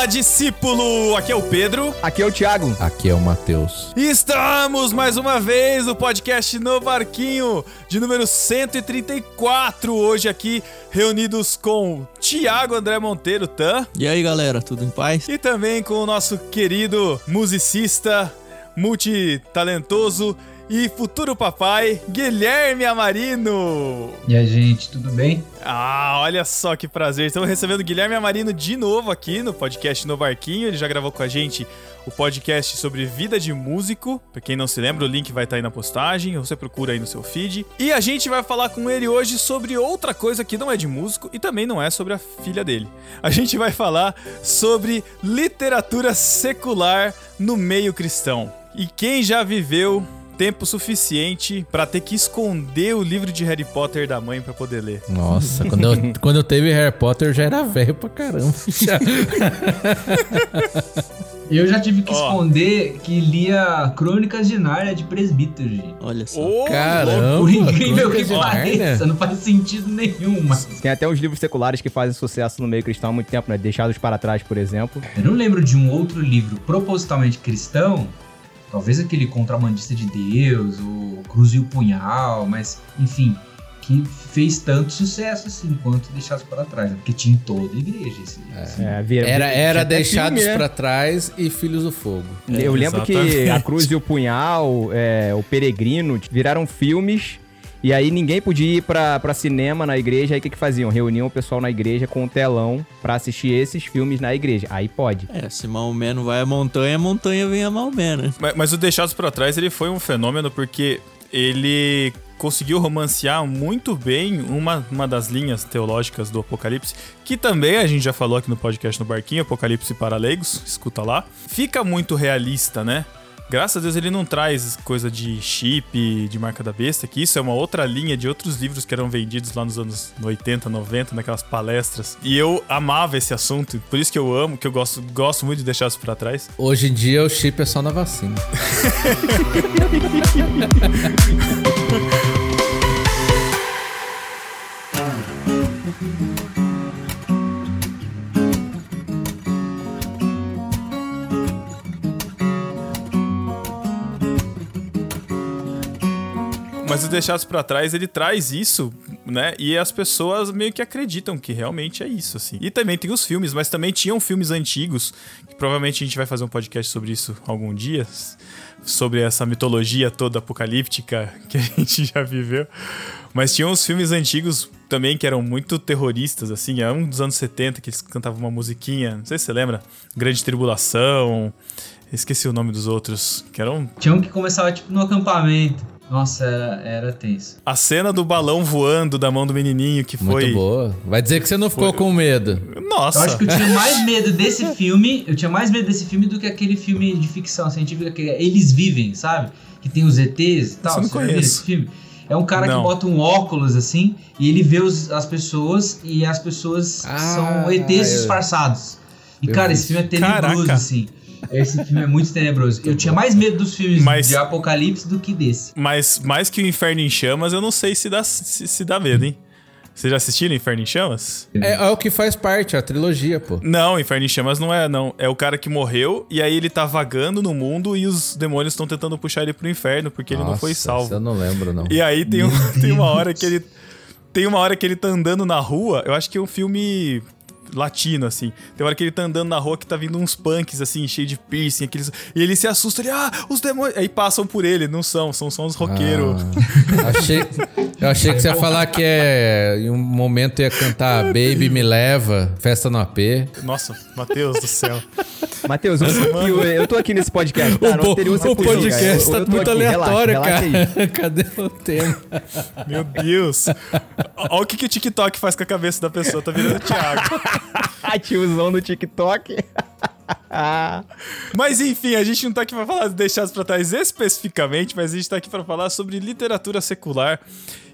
Fala, discípulo! Aqui é o Pedro. Aqui é o Thiago. Aqui é o Matheus. Estamos mais uma vez no podcast No Barquinho, de número 134. Hoje aqui reunidos com Thiago André Monteiro, Tan. E aí, galera, tudo em paz? E também com o nosso querido musicista, multitalentoso e futuro papai, Guilherme Amarino. E aí, gente, tudo bem? Ah, olha só que prazer. Estamos recebendo o Guilherme Amarino de novo aqui no podcast No Barquinho. Ele já gravou com a gente o podcast sobre vida de músico. Pra quem não se lembra, o link vai estar aí na postagem, ou você procura aí no seu feed. E a gente vai falar com ele hoje sobre outra coisa que não é de músico e também não é sobre a filha dele. A gente vai falar sobre literatura secular no meio cristão. E quem já viveu tempo suficiente para ter que esconder o livro de Harry Potter da mãe para poder ler. Nossa, quando eu, quando eu teve Harry Potter eu já era velho pra caramba. Eu já tive que oh. esconder que lia Crônicas de Nárnia de presbítero, gente. Olha só. Oh, Caramba! Por incrível que pareça, não faz sentido nenhum, mas... Tem até uns livros seculares que fazem sucesso no meio cristão há muito tempo, né? Deixados para trás, por exemplo. Eu não lembro de um outro livro propositalmente cristão Talvez aquele contrabandista de Deus, o Cruz e o Punhal, mas enfim, que fez tanto sucesso assim quanto Deixados para Trás, né? porque tinha em toda a igreja esse, é. é, era era Deixados né? para Trás e Filhos do Fogo. É, Eu lembro exatamente. que A Cruz e o Punhal, é, O Peregrino viraram filmes e aí ninguém podia ir pra, pra cinema na igreja, aí o que, que faziam? Reuniam o pessoal na igreja com o telão pra assistir esses filmes na igreja. Aí pode. É, se Maomé não vai à montanha, a montanha vem a Maomé, né? Mas, mas o Deixados para Trás, ele foi um fenômeno porque ele conseguiu romancear muito bem uma, uma das linhas teológicas do Apocalipse, que também a gente já falou aqui no podcast no Barquinho, Apocalipse para Leigos, escuta lá. Fica muito realista, né? Graças a Deus ele não traz coisa de chip, de marca da besta, que isso é uma outra linha de outros livros que eram vendidos lá nos anos 80, 90, naquelas palestras. E eu amava esse assunto, por isso que eu amo, que eu gosto, gosto muito de deixar isso pra trás. Hoje em dia o chip é só na vacina. Mas o Deixados para Trás, ele traz isso, né? E as pessoas meio que acreditam que realmente é isso, assim. E também tem os filmes, mas também tinham filmes antigos, que provavelmente a gente vai fazer um podcast sobre isso algum dia, sobre essa mitologia toda apocalíptica que a gente já viveu. Mas tinham os filmes antigos também que eram muito terroristas, assim. É um dos anos 70 que eles cantavam uma musiquinha, não sei se você lembra, Grande Tribulação. Esqueci o nome dos outros, que eram... Tinha um que começava, tipo, no acampamento. Nossa, era, era tenso. A cena do balão voando da mão do menininho que foi. Muito boa. Vai dizer que você não ficou foi... com medo. Nossa. Eu acho que eu tinha mais medo desse filme. Eu tinha mais medo desse filme do que aquele filme de ficção científica que é Eles Vivem, sabe? Que tem os ETs e tal. Você não conhece esse filme? É um cara não. que bota um óculos assim e ele vê os, as pessoas e as pessoas ah, são ETs disfarçados. E, cara, esse filme é tenebroso, Caraca. assim. Esse filme é muito tenebroso. Eu tinha mais medo dos filmes mas, de Apocalipse do que desse. Mas mais que o Inferno em Chamas, eu não sei se dá, se, se dá medo, hein? Vocês já assistiram Inferno em Chamas? É, é, o que faz parte, a trilogia, pô. Não, Inferno em Chamas não é, não. É o cara que morreu e aí ele tá vagando no mundo e os demônios estão tentando puxar ele pro inferno porque Nossa, ele não foi salvo. Eu não lembro, não. E aí tem, um, tem uma hora que ele. Tem uma hora que ele tá andando na rua. Eu acho que é um filme latino, assim. Tem hora que ele tá andando na rua que tá vindo uns punks, assim, cheio de piercing, aqueles... e ele se assusta, ele, ah, os demônios... Aí passam por ele, não são, são só uns roqueiros. Ah, achei, eu achei que você ia falar que é, em um momento ia cantar Baby Me Leva, Festa no AP. Nossa, Matheus do céu. Matheus, eu, eu tô aqui nesse podcast, tá? O, o podcast tá eu, muito aqui, aleatório, relaxa, cara. Relaxa Cadê o tema? Meu Deus. Olha o que, que o TikTok faz com a cabeça da pessoa, tá virando Thiago. Tiozão do TikTok. mas enfim, a gente não tá aqui pra falar de deixados pra trás especificamente, mas a gente tá aqui para falar sobre literatura secular.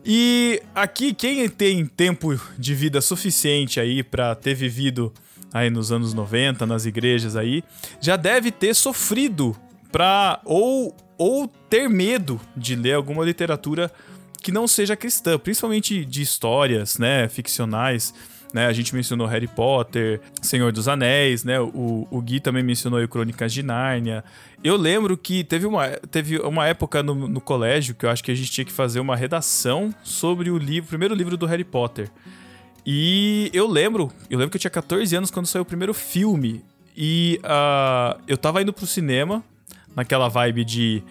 E aqui, quem tem tempo de vida suficiente aí para ter vivido aí nos anos 90, nas igrejas aí, já deve ter sofrido pra ou, ou ter medo de ler alguma literatura que não seja cristã, principalmente de histórias, né, ficcionais né? A gente mencionou Harry Potter, Senhor dos Anéis, né? O, o Gui também mencionou aí Crônicas de Nárnia. Eu lembro que teve uma, teve uma época no, no colégio que eu acho que a gente tinha que fazer uma redação sobre o livro, o primeiro livro do Harry Potter. E eu lembro, eu lembro que eu tinha 14 anos quando saiu o primeiro filme. E uh, eu tava indo pro cinema, naquela vibe de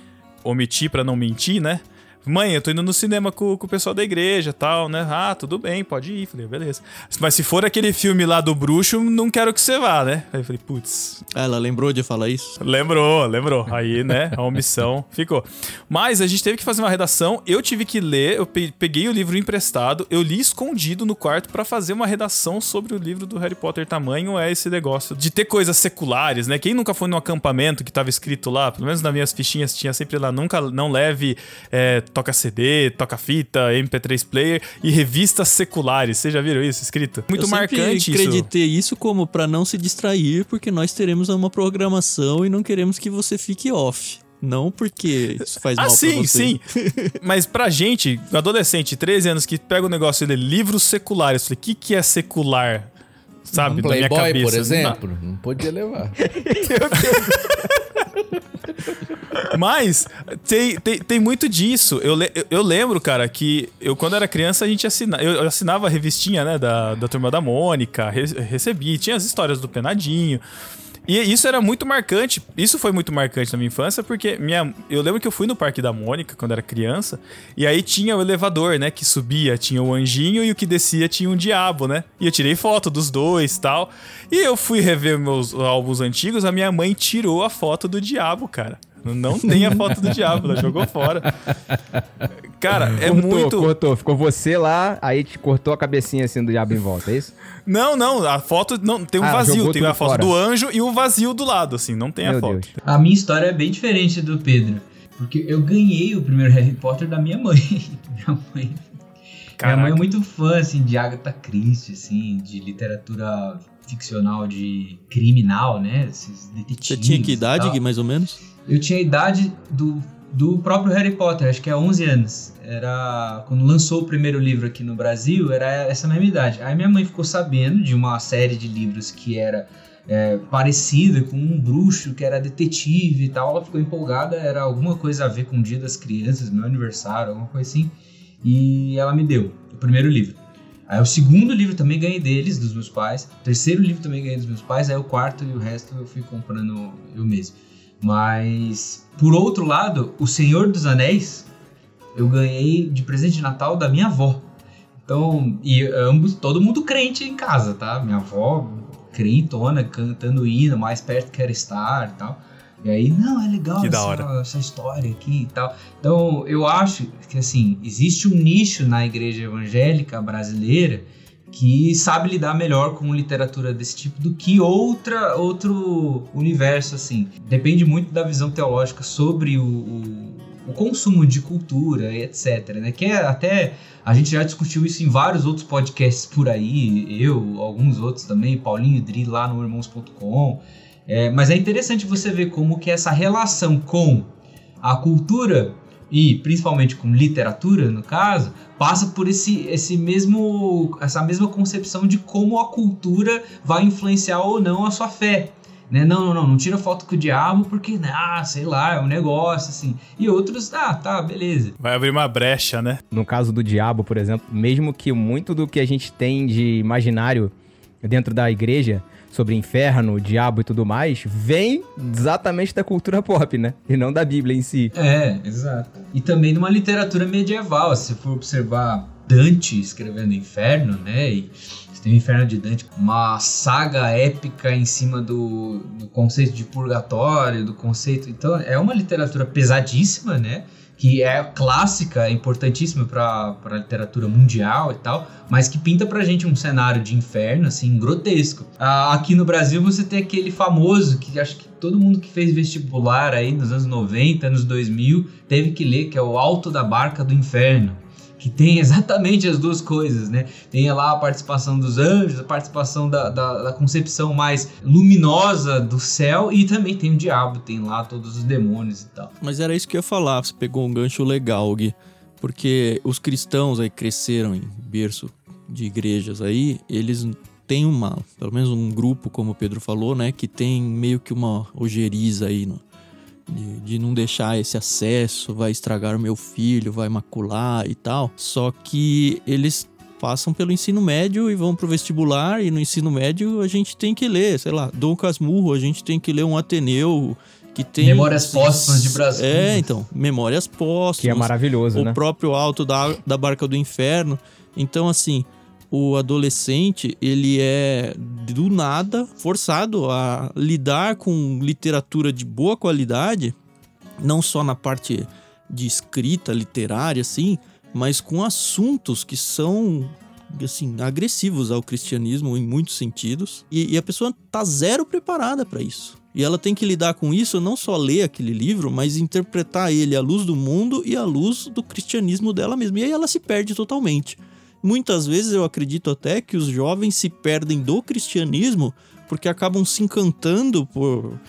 omitir para não mentir, né? Mãe, eu tô indo no cinema com, com o pessoal da igreja tal, né? Ah, tudo bem, pode ir. Falei, beleza. Mas se for aquele filme lá do bruxo, não quero que você vá, né? Aí eu falei, putz. Ela lembrou de falar isso? Lembrou, lembrou. Aí, né, a omissão ficou. Mas a gente teve que fazer uma redação, eu tive que ler, eu peguei o livro emprestado, eu li escondido no quarto para fazer uma redação sobre o livro do Harry Potter. Tamanho é esse negócio de ter coisas seculares, né? Quem nunca foi num acampamento que tava escrito lá, pelo menos nas minhas fichinhas tinha sempre lá, nunca não leve é, toca CD, toca fita, MP3 player e revistas seculares. Vocês já viram isso escrito? Muito eu marcante isso. Eu acreditei isso como para não se distrair, porque nós teremos uma programação e não queremos que você fique off. Não porque isso faz ah, mal sim, pra você. sim. Mas pra gente, adolescente, 13 anos, que pega o negócio e lê livros seculares, falei, o que, que é secular? Sabe, um Playboy, por exemplo, não, não podia levar. Mas tem, tem, tem muito disso. Eu, eu lembro, cara, que eu, quando era criança, a gente assinava. Eu assinava a revistinha, né, da, da turma da Mônica, re, recebi. Tinha as histórias do Penadinho. E isso era muito marcante. Isso foi muito marcante na minha infância, porque minha, eu lembro que eu fui no Parque da Mônica quando era criança, e aí tinha o elevador, né? Que subia, tinha o anjinho e o que descia tinha um diabo, né? E eu tirei foto dos dois tal. E eu fui rever meus álbuns antigos, a minha mãe tirou a foto do diabo, cara. Não tem a foto do diabo, ela jogou fora. Cara, é cortou, muito. Cortou, ficou você lá, aí te cortou a cabecinha assim do diabo em volta, é isso? Não, não, a foto não tem um ah, vazio, tem a foto fora. do anjo e o vazio do lado, assim, não tem Meu a foto. Deus. A minha história é bem diferente do Pedro, porque eu ganhei o primeiro Harry Potter da minha mãe. minha mãe Caraca. Minha mãe é muito fã, assim, de Agatha Christie, assim, de literatura ficcional de criminal, né? Esses detetives. Você tinha que idade, mais ou menos? Eu tinha a idade do, do próprio Harry Potter, acho que é 11 anos. Era quando lançou o primeiro livro aqui no Brasil, era essa mesma idade. Aí minha mãe ficou sabendo de uma série de livros que era é, parecida com um bruxo que era detetive e tal. Ela ficou empolgada, era alguma coisa a ver com o Dia das Crianças, meu aniversário, alguma coisa assim. E ela me deu o primeiro livro. Aí o segundo livro também ganhei deles, dos meus pais. O terceiro livro também ganhei dos meus pais. Aí o quarto e o resto eu fui comprando eu mesmo. Mas, por outro lado, O Senhor dos Anéis eu ganhei de presente de Natal da minha avó. Então, e ambos, todo mundo crente em casa, tá? Minha avó crentona, cantando hino, mais perto quer estar e tal. E aí, não, é legal essa, essa, história aqui e tal. Então, eu acho que, assim, existe um nicho na igreja evangélica brasileira que sabe lidar melhor com literatura desse tipo do que outra outro universo assim. Depende muito da visão teológica sobre o, o, o consumo de cultura e etc, né? Que é até a gente já discutiu isso em vários outros podcasts por aí, eu, alguns outros também, Paulinho Dri lá no irmãos.com. É, mas é interessante você ver como que essa relação com a cultura e principalmente com literatura, no caso, passa por esse, esse mesmo, essa mesma concepção de como a cultura vai influenciar ou não a sua fé. Né? Não, não, não, não tira foto com o diabo porque, né, ah, sei lá, é um negócio assim. E outros, ah, tá, beleza. Vai abrir uma brecha, né? No caso do diabo, por exemplo, mesmo que muito do que a gente tem de imaginário dentro da igreja sobre inferno, diabo e tudo mais, vem exatamente da cultura pop, né? E não da Bíblia em si. É, exato. E também de uma literatura medieval, se for observar Dante escrevendo Inferno, né? E tem o Inferno de Dante, uma saga épica em cima do, do conceito de purgatório, do conceito. Então, é uma literatura pesadíssima, né? Que é clássica, é importantíssima para a literatura mundial e tal, mas que pinta pra gente um cenário de inferno, assim, grotesco. Ah, aqui no Brasil você tem aquele famoso, que acho que todo mundo que fez vestibular aí nos anos 90, anos 2000, teve que ler, que é o Alto da Barca do Inferno que tem exatamente as duas coisas, né? Tem lá a participação dos anjos, a participação da, da, da, concepção mais luminosa do céu e também tem o diabo, tem lá todos os demônios e tal. Mas era isso que eu ia falar, você pegou um gancho legal, Gui, porque os cristãos aí cresceram em berço de igrejas aí, eles têm uma, pelo menos um grupo, como o Pedro falou, né, que tem meio que uma ojeriza aí no, de, de, não deixar esse acesso, vai estragar o meu filho, vai macular e tal. Só que eles passam pelo ensino médio e vão pro vestibular, e no ensino médio a gente tem que ler, sei lá, Dom Casmurro, a gente tem que ler um Ateneu, que tem. Memórias Póstumas de Brasil. É, então, Memórias Póstumas. Que é maravilhoso, o né? O próprio Alto da, da Barca do Inferno. Então, assim, o adolescente, ele é do nada forçado a lidar com literatura de boa qualidade, não só na parte de escrita literária, assim, mas com assuntos que são assim agressivos ao cristianismo em muitos sentidos. E, e a pessoa tá zero preparada para isso. E ela tem que lidar com isso não só ler aquele livro mas interpretar ele à luz do mundo e à luz do cristianismo dela mesma. E aí ela se perde totalmente muitas vezes eu acredito até que os jovens se perdem do cristianismo porque acabam se encantando por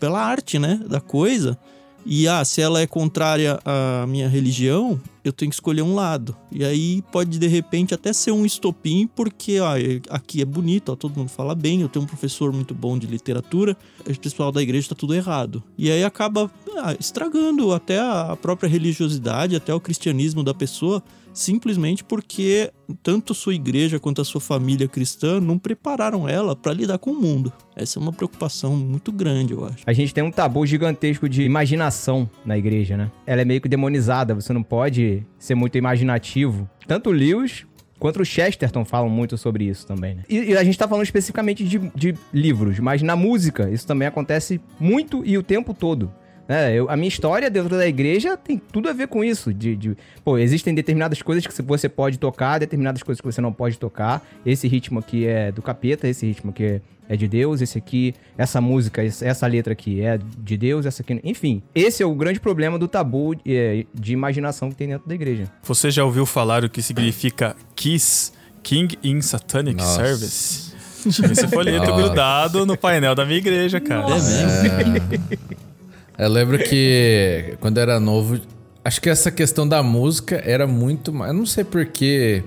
pela arte né da coisa e ah, se ela é contrária à minha religião, eu tenho que escolher um lado. E aí pode de repente até ser um estopim, porque ah, aqui é bonito, ó, todo mundo fala bem, eu tenho um professor muito bom de literatura, o pessoal da igreja está tudo errado. E aí acaba ah, estragando até a própria religiosidade, até o cristianismo da pessoa, simplesmente porque tanto sua igreja quanto a sua família cristã não prepararam ela para lidar com o mundo. Essa é uma preocupação muito grande, eu acho. A gente tem um tabu gigantesco de imaginação na igreja, né? Ela é meio que demonizada, você não pode ser muito imaginativo. Tanto Lewis quanto o Chesterton falam muito sobre isso também, né? E, e a gente tá falando especificamente de, de livros, mas na música isso também acontece muito e o tempo todo. É, eu, a minha história dentro da igreja tem tudo a ver com isso. De, de, pô, existem determinadas coisas que você pode tocar, determinadas coisas que você não pode tocar. Esse ritmo aqui é do capeta, esse ritmo aqui é, é de Deus, esse aqui, essa música, essa letra aqui é de Deus, essa aqui. Enfim, esse é o grande problema do tabu de, é, de imaginação que tem dentro da igreja. Você já ouviu falar o que significa Kiss, King in Satanic Nossa. Service? Esse folheto grudado no painel da minha igreja, cara. É mesmo? Eu lembro que quando era novo, acho que essa questão da música era muito mais. Eu não sei porquê.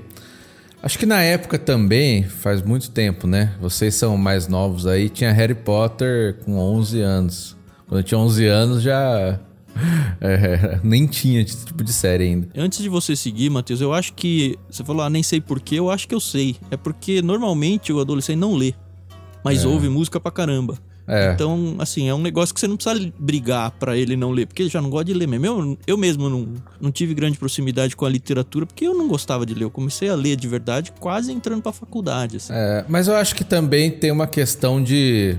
Acho que na época também, faz muito tempo, né? Vocês são mais novos aí, tinha Harry Potter com 11 anos. Quando eu tinha 11 anos já. É, nem tinha esse tipo de série ainda. Antes de você seguir, Matheus, eu acho que. Você falou, ah, nem sei porquê, eu acho que eu sei. É porque normalmente o adolescente não lê, mas é. ouve música pra caramba. É. Então, assim, é um negócio que você não precisa brigar para ele não ler, porque ele já não gosta de ler mesmo. Eu, eu mesmo não, não tive grande proximidade com a literatura, porque eu não gostava de ler. Eu comecei a ler de verdade quase entrando pra faculdade. Assim. É, mas eu acho que também tem uma questão de.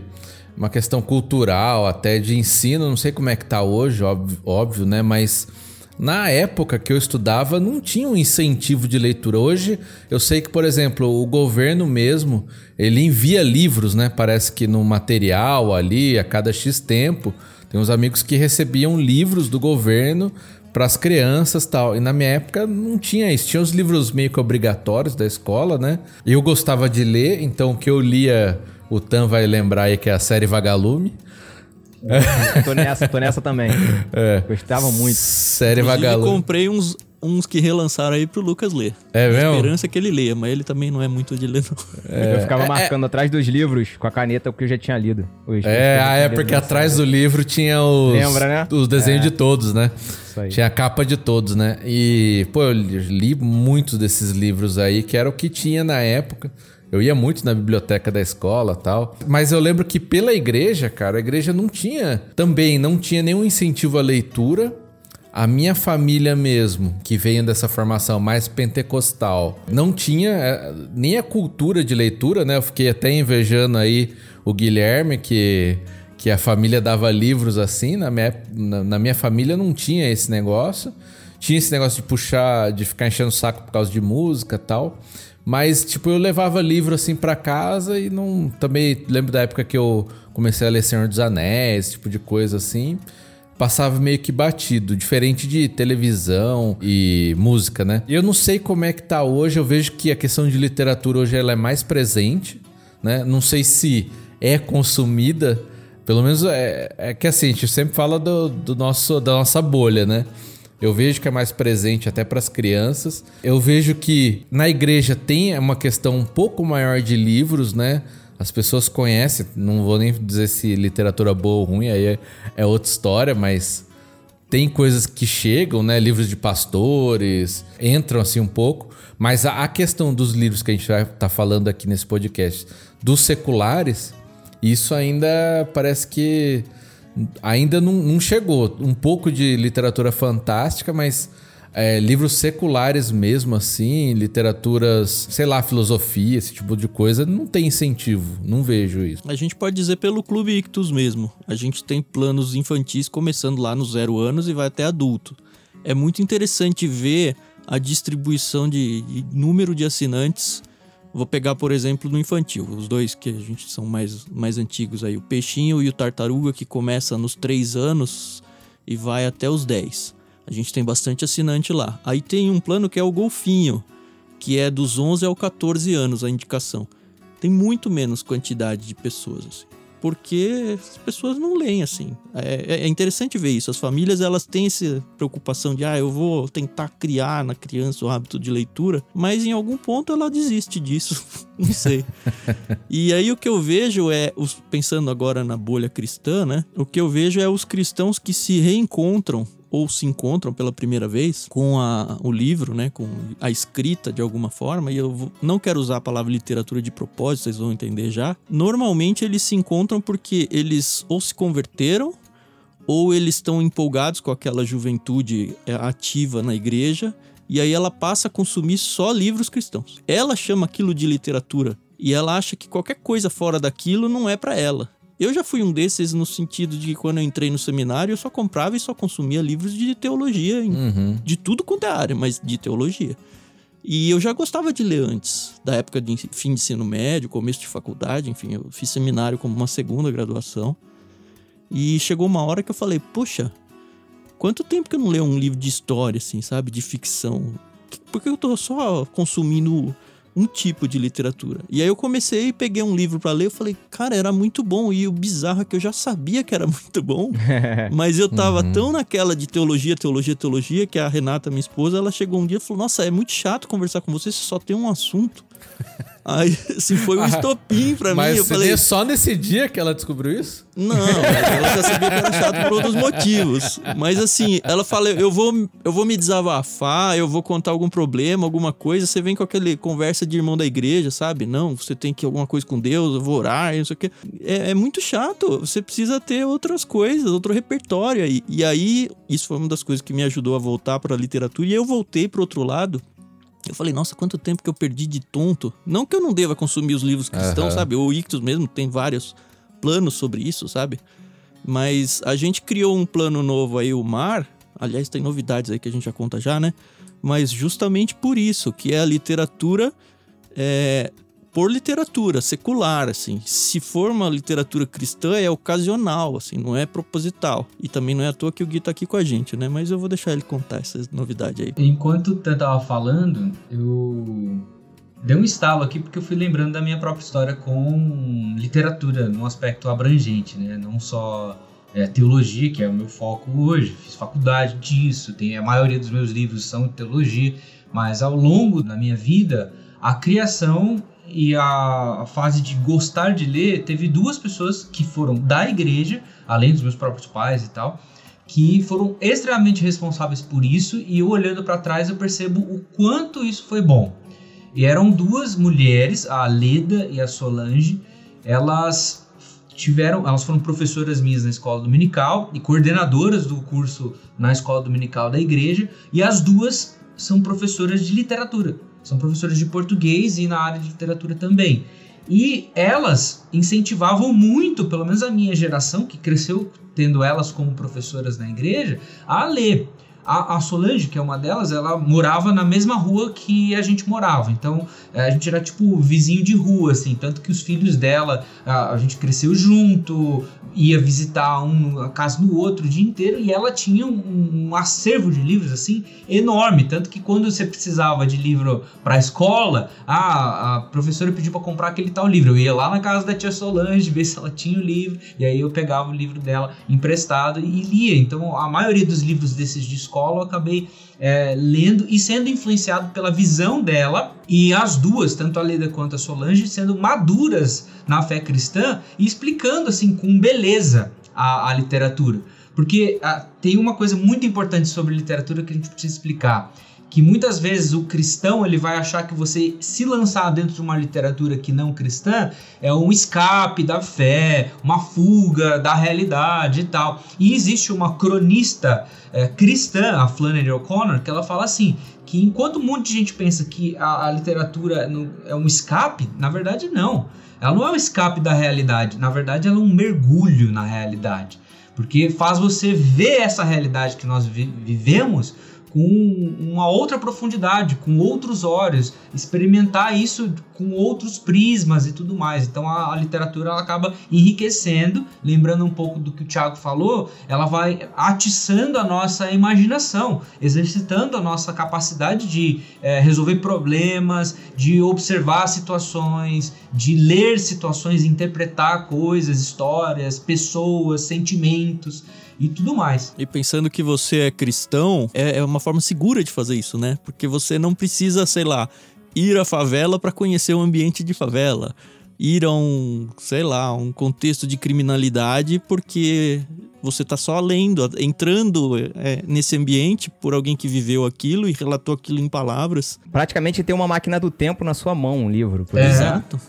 Uma questão cultural, até de ensino, não sei como é que tá hoje, óbvio, óbvio né? Mas na época que eu estudava, não tinha um incentivo de leitura. Hoje, eu sei que, por exemplo, o governo mesmo, ele envia livros, né? Parece que no material ali, a cada X tempo. Tem uns amigos que recebiam livros do governo para as crianças tal. E na minha época não tinha isso. Tinha os livros meio que obrigatórios da escola, né? Eu gostava de ler, então o que eu lia, o Tan vai lembrar aí que é a série Vagalume. Tô nessa, tô nessa também. É. Gostava muito. Série Vagalume. comprei uns, uns que relançaram aí pro Lucas ler. É mesmo? A esperança é que ele leia, mas ele também não é muito de ler, não. É. Eu ficava é, marcando é. atrás dos livros com a caneta porque eu já tinha lido. Os, é, ah, é porque atrás do livro tinha os, Lembra, né? os desenhos é. de todos, né? Tinha a capa de todos, né? E, pô, eu li muitos desses livros aí, que era o que tinha na época. Eu ia muito na biblioteca da escola tal. Mas eu lembro que pela igreja, cara, a igreja não tinha. Também não tinha nenhum incentivo à leitura. A minha família mesmo, que veio dessa formação mais pentecostal, não tinha é, nem a cultura de leitura, né? Eu fiquei até invejando aí o Guilherme, que, que a família dava livros assim. Na minha, na, na minha família não tinha esse negócio. Tinha esse negócio de puxar, de ficar enchendo o saco por causa de música tal. Mas, tipo, eu levava livro assim para casa e não. Também lembro da época que eu comecei a ler Senhor dos Anéis, tipo de coisa assim. Passava meio que batido, diferente de televisão e música, né? Eu não sei como é que tá hoje, eu vejo que a questão de literatura hoje ela é mais presente, né? Não sei se é consumida, pelo menos é, é que assim, a gente sempre fala do, do nosso, da nossa bolha, né? Eu vejo que é mais presente até para as crianças. Eu vejo que na igreja tem uma questão um pouco maior de livros, né? As pessoas conhecem, não vou nem dizer se literatura boa ou ruim, aí é, é outra história, mas tem coisas que chegam, né? Livros de pastores, entram assim um pouco. Mas a, a questão dos livros que a gente vai estar tá falando aqui nesse podcast, dos seculares, isso ainda parece que ainda não, não chegou. Um pouco de literatura fantástica, mas é, livros seculares mesmo, assim, literaturas, sei lá, filosofia, esse tipo de coisa, não tem incentivo, não vejo isso. A gente pode dizer pelo Clube Ictus mesmo. A gente tem planos infantis começando lá nos zero anos e vai até adulto. É muito interessante ver a distribuição de, de número de assinantes Vou pegar, por exemplo, no infantil, os dois que a gente são mais, mais antigos aí, o peixinho e o tartaruga, que começa nos 3 anos e vai até os 10. A gente tem bastante assinante lá. Aí tem um plano que é o golfinho, que é dos 11 ao 14 anos a indicação. Tem muito menos quantidade de pessoas. Assim porque as pessoas não leem assim. É, é, interessante ver isso. As famílias elas têm essa preocupação de, ah, eu vou tentar criar na criança o hábito de leitura, mas em algum ponto ela desiste disso. não sei. e aí o que eu vejo é, pensando agora na bolha cristã, né? O que eu vejo é os cristãos que se reencontram ou se encontram pela primeira vez com a, o livro, né, com a escrita de alguma forma, e eu vou, não quero usar a palavra literatura de propósito, vocês vão entender já. Normalmente eles se encontram porque eles ou se converteram ou eles estão empolgados com aquela juventude é, ativa na igreja e aí ela passa a consumir só livros cristãos. Ela chama aquilo de literatura e ela acha que qualquer coisa fora daquilo não é para ela. Eu já fui um desses no sentido de que quando eu entrei no seminário, eu só comprava e só consumia livros de teologia, uhum. de tudo quanto é área, mas de teologia. E eu já gostava de ler antes, da época de fim de ensino médio, começo de faculdade, enfim, eu fiz seminário como uma segunda graduação. E chegou uma hora que eu falei, poxa, quanto tempo que eu não leio um livro de história, assim, sabe? De ficção. Porque eu tô só consumindo um tipo de literatura. E aí eu comecei e peguei um livro para ler, eu falei, cara, era muito bom. E o bizarro é que eu já sabia que era muito bom, mas eu tava uhum. tão naquela de teologia, teologia, teologia, que a Renata, minha esposa, ela chegou um dia e falou: Nossa, é muito chato conversar com você, você só tem um assunto. Aí, assim, foi um estopim pra mas mim. Eu falei, só nesse dia que ela descobriu isso? Não, ela já sabia que era chato por outros motivos. Mas assim, ela fala, eu vou, eu vou me desabafar, eu vou contar algum problema, alguma coisa. Você vem com aquele conversa de irmão da igreja, sabe? Não, você tem que alguma coisa com Deus, eu vou orar, não sei o quê. É, é muito chato. Você precisa ter outras coisas, outro repertório aí. E aí, isso foi uma das coisas que me ajudou a voltar para a literatura. E eu voltei pro outro lado eu falei, nossa, quanto tempo que eu perdi de tonto. Não que eu não deva consumir os livros cristãos, uhum. sabe? O Ictus mesmo tem vários planos sobre isso, sabe? Mas a gente criou um plano novo aí, o Mar. Aliás, tem novidades aí que a gente já conta já, né? Mas justamente por isso, que é a literatura é, por literatura secular, assim. Se for uma literatura cristã, é ocasional, assim, não é proposital. E também não é à toa que o Gui tá aqui com a gente, né? Mas eu vou deixar ele contar essas novidades aí. Enquanto eu tava falando, eu dei um estalo aqui porque eu fui lembrando da minha própria história com literatura, num aspecto abrangente, né? Não só é, teologia, que é o meu foco hoje. Fiz faculdade disso, tem, a maioria dos meus livros são de teologia, mas ao longo da minha vida, a criação e a, fase de gostar de ler, teve duas pessoas que foram da igreja, além dos meus próprios pais e tal, que foram extremamente responsáveis por isso. E eu olhando para trás, eu percebo o quanto isso foi bom. E eram duas mulheres, a Leda e a Solange. Elas tiveram, elas foram professoras minhas na escola dominical e coordenadoras do curso na escola dominical da igreja. E as duas são professoras de literatura são professoras de português e na área de literatura também. E elas incentivavam muito, pelo menos a minha geração, que cresceu tendo elas como professoras na igreja, a ler. A, a, Solange, que é uma delas, ela morava na mesma rua que a gente morava. Então é, a gente era tipo vizinho de rua, assim. Tanto que os filhos dela, a, a gente cresceu junto, ia visitar um a casa do outro o dia inteiro. E ela tinha um, um acervo de livros, assim, enorme. Tanto que quando você precisava de livro para a escola, a, a professora pediu para comprar aquele tal livro. Eu ia lá na casa da tia Solange ver se ela tinha o livro. E aí eu pegava o livro dela emprestado e lia. Então a maioria dos livros desses de escola eu acabei é, lendo e sendo influenciado pela visão dela. E as duas, tanto a Leda quanto a Solange, sendo maduras na fé cristã e explicando assim com beleza a, a literatura. Porque a, ah, tem uma coisa muito importante sobre literatura que a gente precisa explicar que muitas vezes o cristão ele vai achar que você se lançar dentro de uma literatura que não cristã é um escape da fé, uma fuga da realidade e tal. E existe uma cronista é, cristã, a Flannery O'Connor, que ela fala assim que enquanto um monte de gente pensa que a, a literatura é um escape, na verdade não. Ela não é um escape da realidade, na verdade ela é um mergulho na realidade. Porque faz você ver essa realidade que nós vi vivemos com uma outra profundidade, com outros olhos, experimentar isso com outros prismas e tudo mais. Então a, a literatura ela acaba enriquecendo, lembrando um pouco do que o Tiago falou, ela vai atiçando a nossa imaginação, exercitando a nossa capacidade de é, resolver problemas, de observar situações, de ler situações, interpretar coisas, histórias, pessoas, sentimentos e tudo mais. E pensando que você é cristão, é, é uma forma segura de fazer isso, né? Porque você não precisa, sei lá, ir à favela para conhecer o ambiente de favela. Ir a um, sei lá, um contexto de criminalidade porque você tá só lendo, entrando é, nesse ambiente por alguém que viveu aquilo e relatou aquilo em palavras. Praticamente tem uma máquina do tempo na sua mão, um livro. É. Exato.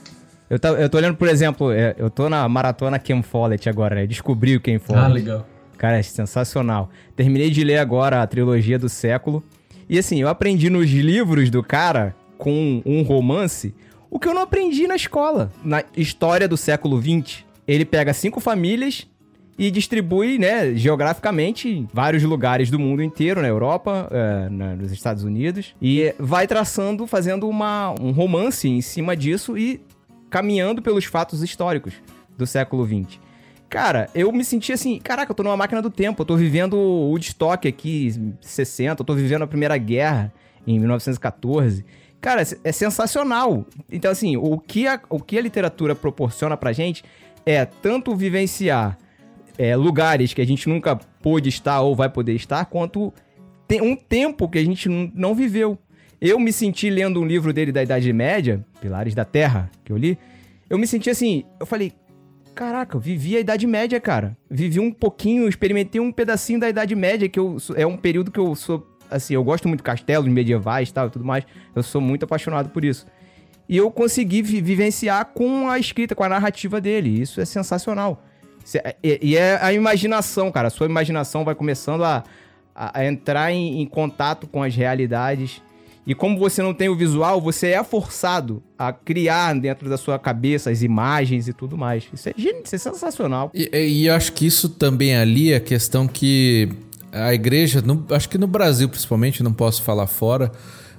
Eu, tá, eu tô olhando, por exemplo, é, eu tô na maratona Ken Follett agora, né? Descobri o Ken Follett. Ah, legal. Cara, é sensacional. Terminei de ler agora a trilogia do século. E assim, eu aprendi nos livros do cara, com um romance, o que eu não aprendi na escola. Na história do século XX, ele pega cinco famílias e distribui, né, geograficamente em vários lugares do mundo inteiro, na Europa, é, na, nos Estados Unidos, e vai traçando, fazendo uma, um romance em cima disso e caminhando pelos fatos históricos do século XX. Cara, eu me senti assim, caraca, eu tô numa máquina do tempo, eu tô vivendo o Woodstock aqui, 60, eu tô vivendo a Primeira Guerra em 1914. Cara, é sensacional. Então, assim, o que a, o que a literatura proporciona pra gente é tanto vivenciar é, lugares que a gente nunca pôde estar ou vai poder estar, quanto um tempo que a gente não viveu. Eu me senti lendo um livro dele da Idade Média, Pilares da Terra, que eu li. Eu me senti assim, eu falei, caraca, eu vivi a Idade Média, cara. Vivi um pouquinho, experimentei um pedacinho da Idade Média, que eu, é um período que eu sou, assim, eu gosto muito de castelos medievais tal, e tudo mais. Eu sou muito apaixonado por isso. E eu consegui vi vivenciar com a escrita, com a narrativa dele. Isso é sensacional. É, e é a imaginação, cara. A sua imaginação vai começando a, a, entrar em, em contato com as realidades e como você não tem o visual, você é forçado a criar dentro da sua cabeça as imagens e tudo mais. Isso é, isso é sensacional. E, e eu acho que isso também ali é questão que a igreja, no, acho que no Brasil principalmente, não posso falar fora,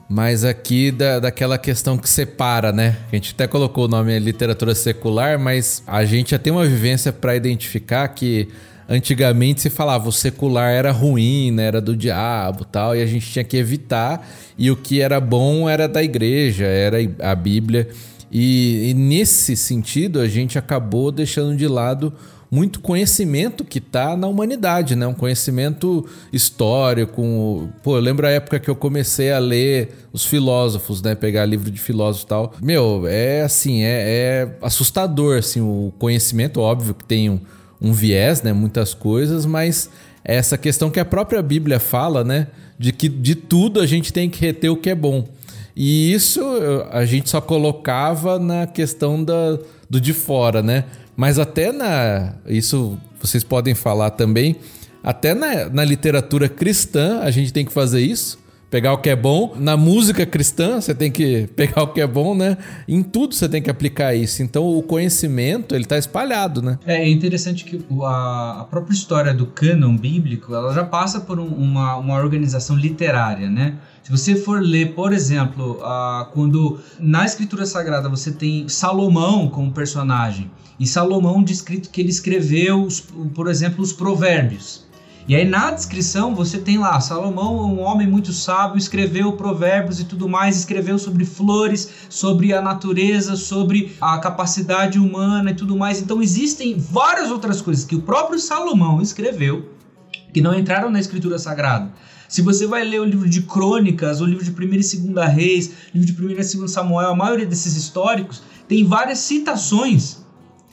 mas aqui da, daquela questão que separa, né? A gente até colocou o nome literatura secular, mas a gente já tem uma vivência para identificar que antigamente se falava o secular era ruim, né? era do diabo tal, e a gente tinha que evitar, e o que era bom era da igreja, era a Bíblia. E, e nesse sentido, a gente acabou deixando de lado muito conhecimento que está na humanidade, né? Um conhecimento histórico. Pô, eu lembro a época que eu comecei a ler os filósofos, né? Pegar livro de filósofos e tal. Meu, é assim, é, é assustador, assim, o conhecimento. Óbvio que tem um, um viés, né? Muitas coisas, mas essa questão que a própria Bíblia fala, né? De que de tudo a gente tem que reter o que é bom. E isso a gente só colocava na questão da, do de fora, né? Mas até na. Isso vocês podem falar também. Até na, na literatura cristã a gente tem que fazer isso pegar o que é bom. Na música cristã, você tem que pegar o que é bom, né? Em tudo você tem que aplicar isso. Então, o conhecimento, ele tá espalhado, né? É, é interessante que a, própria história do cânon bíblico, ela já passa por um, uma, uma organização literária, né? Se você for ler, por exemplo, quando na Escritura Sagrada você tem Salomão como personagem, e Salomão descrito que ele escreveu, por exemplo, os provérbios. E aí na descrição você tem lá, Salomão, um homem muito sábio, escreveu provérbios e tudo mais, escreveu sobre flores, sobre a natureza, sobre a capacidade humana e tudo mais. Então existem várias outras coisas que o próprio Salomão escreveu que não entraram na escritura sagrada. Se você vai ler o livro de Crônicas, o livro de 1 e 2 Reis, livro de 1 e 2 Samuel, a maioria desses históricos tem várias citações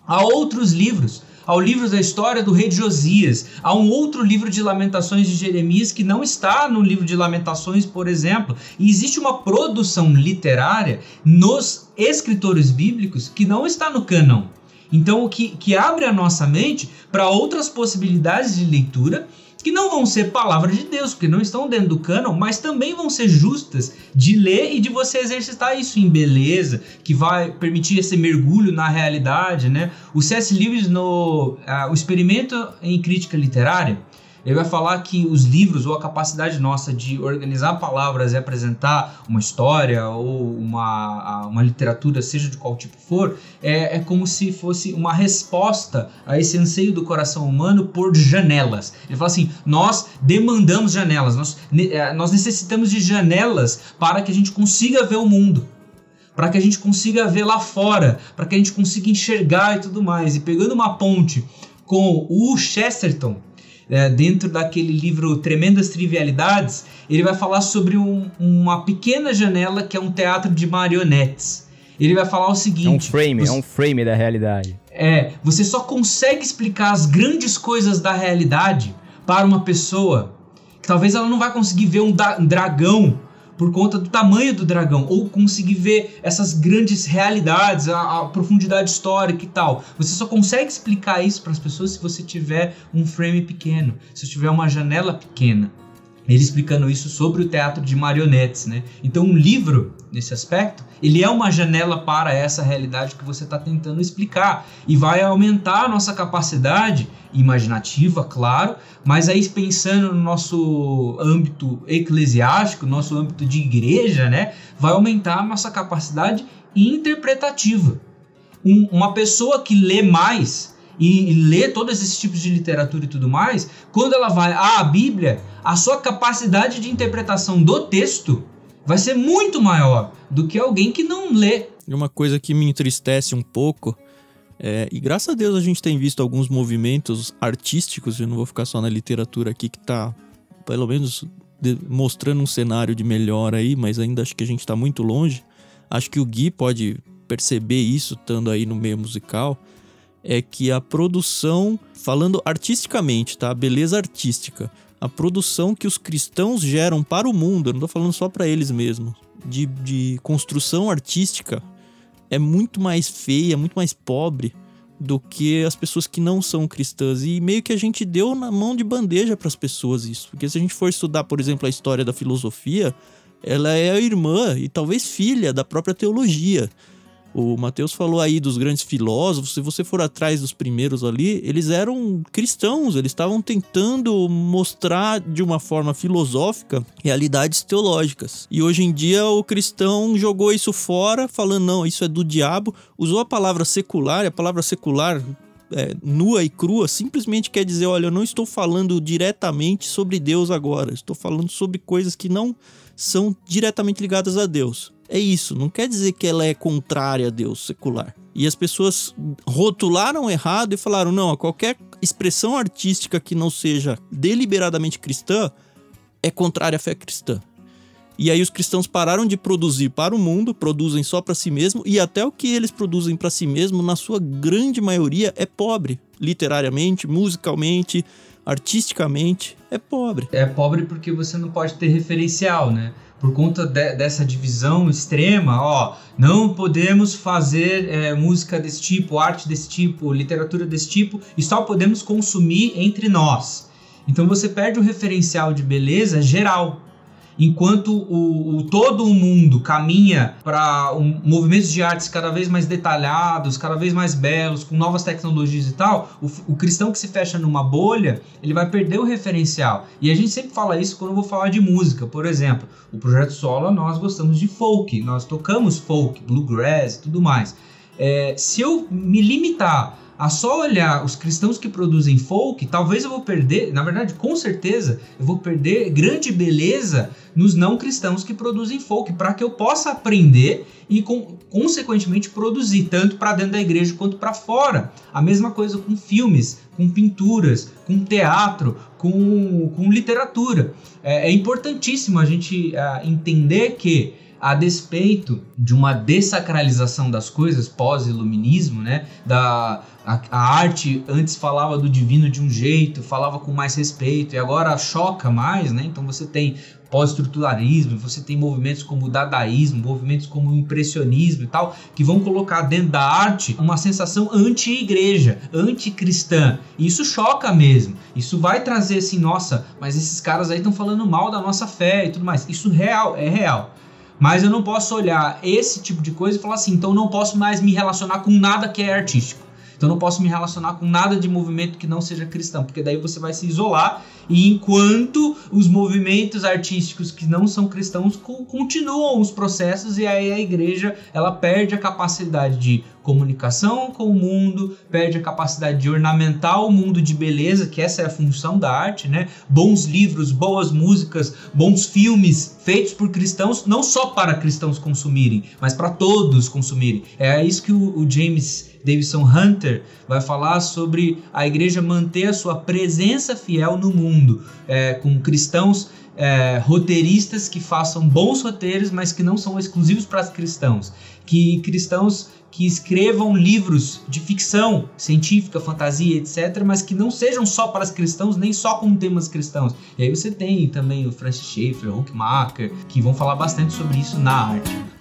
a outros livros ao livro da história do rei de Josias, a um outro livro de Lamentações de Jeremias que não está no livro de Lamentações, por exemplo. E existe uma produção literária nos escritores bíblicos que não está no cânon. Então, o que, que abre a nossa mente para outras possibilidades de leitura que não vão ser palavra de Deus, porque não estão dentro do cânon, mas também vão ser justas de ler e de você exercitar isso em beleza, que vai permitir esse mergulho na realidade, né? O C.S. Lewis no uh, o experimento em crítica literária, ele vai falar que os livros ou a capacidade nossa de organizar palavras e apresentar uma história ou uma, uma literatura, seja de qual tipo for, é, é como se fosse uma resposta a esse anseio do coração humano por janelas. Ele fala assim: nós demandamos janelas, nós, é, nós necessitamos de janelas para que a gente consiga ver o mundo para que a gente consiga ver lá fora, para que a gente consiga enxergar e tudo mais. E pegando uma ponte com o Chesterton, é, dentro daquele livro Tremendas Trivialidades, ele vai falar sobre um, uma pequena janela que é um teatro de marionetes. Ele vai falar o seguinte: é um frame, é um frame da realidade. É, você só consegue explicar as grandes coisas da realidade para uma pessoa que talvez ela não vai conseguir ver um, da, um dragão por conta do tamanho do dragão, ou conseguir ver essas grandes realidades, a, a profundidade histórica e tal. Você só consegue explicar isso para as pessoas se você tiver um frame pequeno, se tiver uma janela pequena. Ele explicando isso sobre o teatro de marionetes, né? Então, um livro, nesse aspecto, ele é uma janela para essa realidade que você está tentando explicar e vai aumentar a nossa capacidade imaginativa, claro, mas aí pensando no nosso âmbito eclesiástico, nosso âmbito de igreja, né, vai aumentar a nossa capacidade interpretativa. Um, uma pessoa que lê mais e, e lê todos esses tipos de literatura e tudo mais, quando ela vai à Bíblia, a sua capacidade de interpretação do texto vai ser muito maior do que alguém que não lê. E uma coisa que me entristece um pouco é, e graças a Deus a gente tem visto alguns movimentos artísticos, eu não vou ficar só na literatura aqui, que tá pelo menos de, mostrando um cenário de melhor aí, mas ainda acho que a gente está muito longe. Acho que o Gui pode perceber isso estando aí no meio musical. É que a produção, falando artisticamente, tá? Beleza artística. A produção que os cristãos geram para o mundo, eu não tô falando só para eles mesmos, de, de construção artística é muito mais feia, muito mais pobre do que as pessoas que não são cristãs. E meio que a gente deu na mão de bandeja para as pessoas isso. Porque se a gente for estudar, por exemplo, a história da filosofia, ela é a irmã e talvez filha da própria teologia. O Mateus falou aí dos grandes filósofos, se você for atrás dos primeiros ali, eles eram cristãos, eles estavam tentando mostrar de uma forma filosófica realidades teológicas. E hoje em dia o cristão jogou isso fora, falando não, isso é do diabo, usou a palavra secular, e a palavra secular é, nua e crua simplesmente quer dizer: olha, eu não estou falando diretamente sobre Deus agora, estou falando sobre coisas que não são diretamente ligadas a Deus. É isso, não quer dizer que ela é contrária a Deus secular. E as pessoas rotularam errado e falaram: não, qualquer expressão artística que não seja deliberadamente cristã é contrária à fé cristã. E aí os cristãos pararam de produzir para o mundo, produzem só para si mesmo, e até o que eles produzem para si mesmo, na sua grande maioria, é pobre. Literariamente, musicalmente, artisticamente, é pobre. É pobre porque você não pode ter referencial, né? Por conta de, dessa divisão extrema, ó, não podemos fazer é, música desse tipo, arte desse tipo, literatura desse tipo, e só podemos consumir entre nós. Então você perde o referencial de beleza geral enquanto o, o todo o mundo caminha para um, movimentos de artes cada vez mais detalhados, cada vez mais belos, com novas tecnologias e tal, o, o, cristão que se fecha numa bolha, ele vai perder o referencial. E a gente sempre fala isso quando eu vou falar de música. Por exemplo, o projeto solo nós gostamos de folk, nós tocamos folk, bluegrass e tudo mais. É, se eu me limitar a só olhar os cristãos que produzem folk, talvez eu vou perder, na verdade, com certeza, eu vou perder grande beleza nos não cristãos que produzem folk, para que eu possa aprender e, com, consequentemente, produzir, tanto para dentro da igreja quanto para fora. A mesma coisa com filmes, com pinturas, com teatro, com, com literatura. É, é importantíssimo a gente uh, entender que a despeito de uma dessacralização das coisas pós-iluminismo, né? Da a, a, arte antes falava do divino de um jeito, falava com mais respeito e agora choca mais, né? Então você tem pós-estruturalismo, você tem movimentos como o dadaísmo, movimentos como o impressionismo e tal, que vão colocar dentro da arte uma sensação anti-igreja, anti-cristã. Isso choca mesmo. Isso vai trazer assim, nossa, mas esses caras aí estão falando mal da nossa fé e tudo mais. Isso real, é real. Mas eu não posso olhar esse tipo de coisa e falar assim, então não posso mais me relacionar com nada que é artístico. Então não posso me relacionar com nada de movimento que não seja cristão, porque daí você vai se isolar e enquanto os movimentos artísticos que não são cristãos continuam os processos e aí a igreja ela perde a capacidade de comunicação com o mundo, perde a capacidade de ornamentar o mundo de beleza, que essa é a função da arte, né? Bons livros, boas músicas, bons filmes feitos por cristãos, não só para cristãos consumirem, mas para todos consumirem. É isso que o, o James Davidson Hunter vai falar sobre a igreja manter a sua presença fiel no mundo, é, com cristãos é, roteiristas que façam bons roteiros, mas que não são exclusivos para cristãos, que cristãos que escrevam livros de ficção científica, fantasia, etc., mas que não sejam só para os cristãos, nem só com temas cristãos. E aí você tem também o Francis Schaeffer, Huckmacher, que vão falar bastante sobre isso na arte.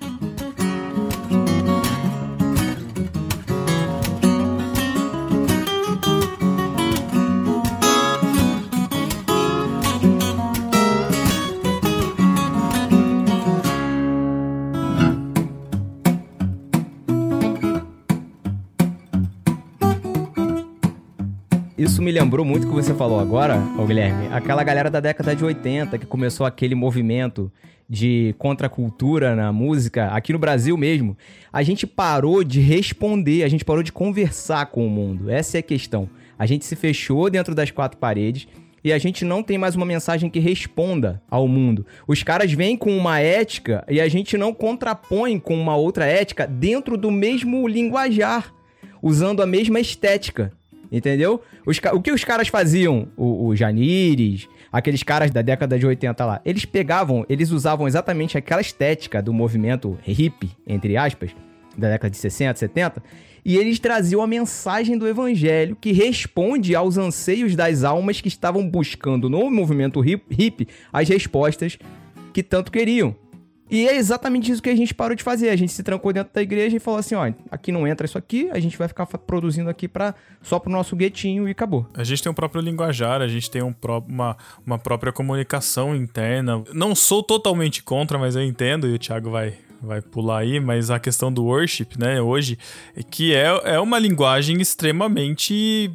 Isso me lembrou muito que você falou agora, ô Guilherme. Aquela galera da década de 80 que começou aquele movimento de contracultura na música, aqui no Brasil mesmo. A gente parou de responder, a gente parou de conversar com o mundo. Essa é a questão. A gente se fechou dentro das quatro paredes e a gente não tem mais uma mensagem que responda ao mundo. Os caras vêm com uma ética e a gente não contrapõe com uma outra ética dentro do mesmo linguajar, usando a mesma estética. Entendeu? Os, o que os caras faziam, o, o Janires, aqueles caras da década de 80 lá, eles pegavam, eles usavam exatamente aquela estética do movimento hip, entre aspas, da década de 60, 70, e eles traziam a mensagem do evangelho que responde aos anseios das almas que estavam buscando no movimento hip, hip as respostas que tanto queriam. E é exatamente isso que a gente parou de fazer. A gente se trancou dentro da igreja e falou assim: ó, aqui não entra isso aqui, a gente vai ficar produzindo aqui pra, só pro nosso guetinho e acabou. A gente tem um próprio linguajar, a gente tem um pró uma, uma própria comunicação interna. Não sou totalmente contra, mas eu entendo, e o Thiago vai, vai pular aí, mas a questão do worship, né, hoje, que é, é uma linguagem extremamente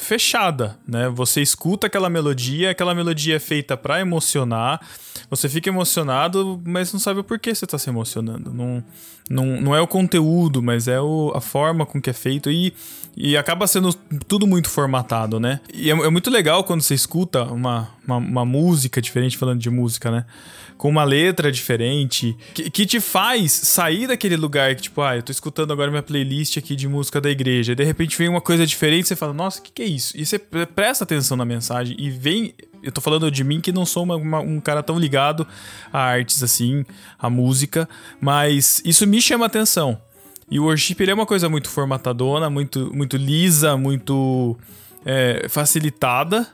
fechada, né? Você escuta aquela melodia, aquela melodia é feita para emocionar, você fica emocionado, mas não sabe o porquê você tá se emocionando. Não, não, não é o conteúdo, mas é o, a forma com que é feito e, e acaba sendo tudo muito formatado, né? E é, é muito legal quando você escuta uma, uma, uma música diferente, falando de música, né? Com uma letra diferente, que, que, te faz sair daquele lugar que, tipo, ah, eu tô escutando agora minha playlist aqui de música da igreja, e de repente vem uma coisa diferente, você fala, nossa, o que, que é isso? E você presta atenção na mensagem e vem. Eu tô falando de mim que não sou uma, uma, um cara tão ligado a artes assim, a música, mas isso me chama atenção. E o worship é uma coisa muito formatadona, muito, muito lisa, muito é, facilitada,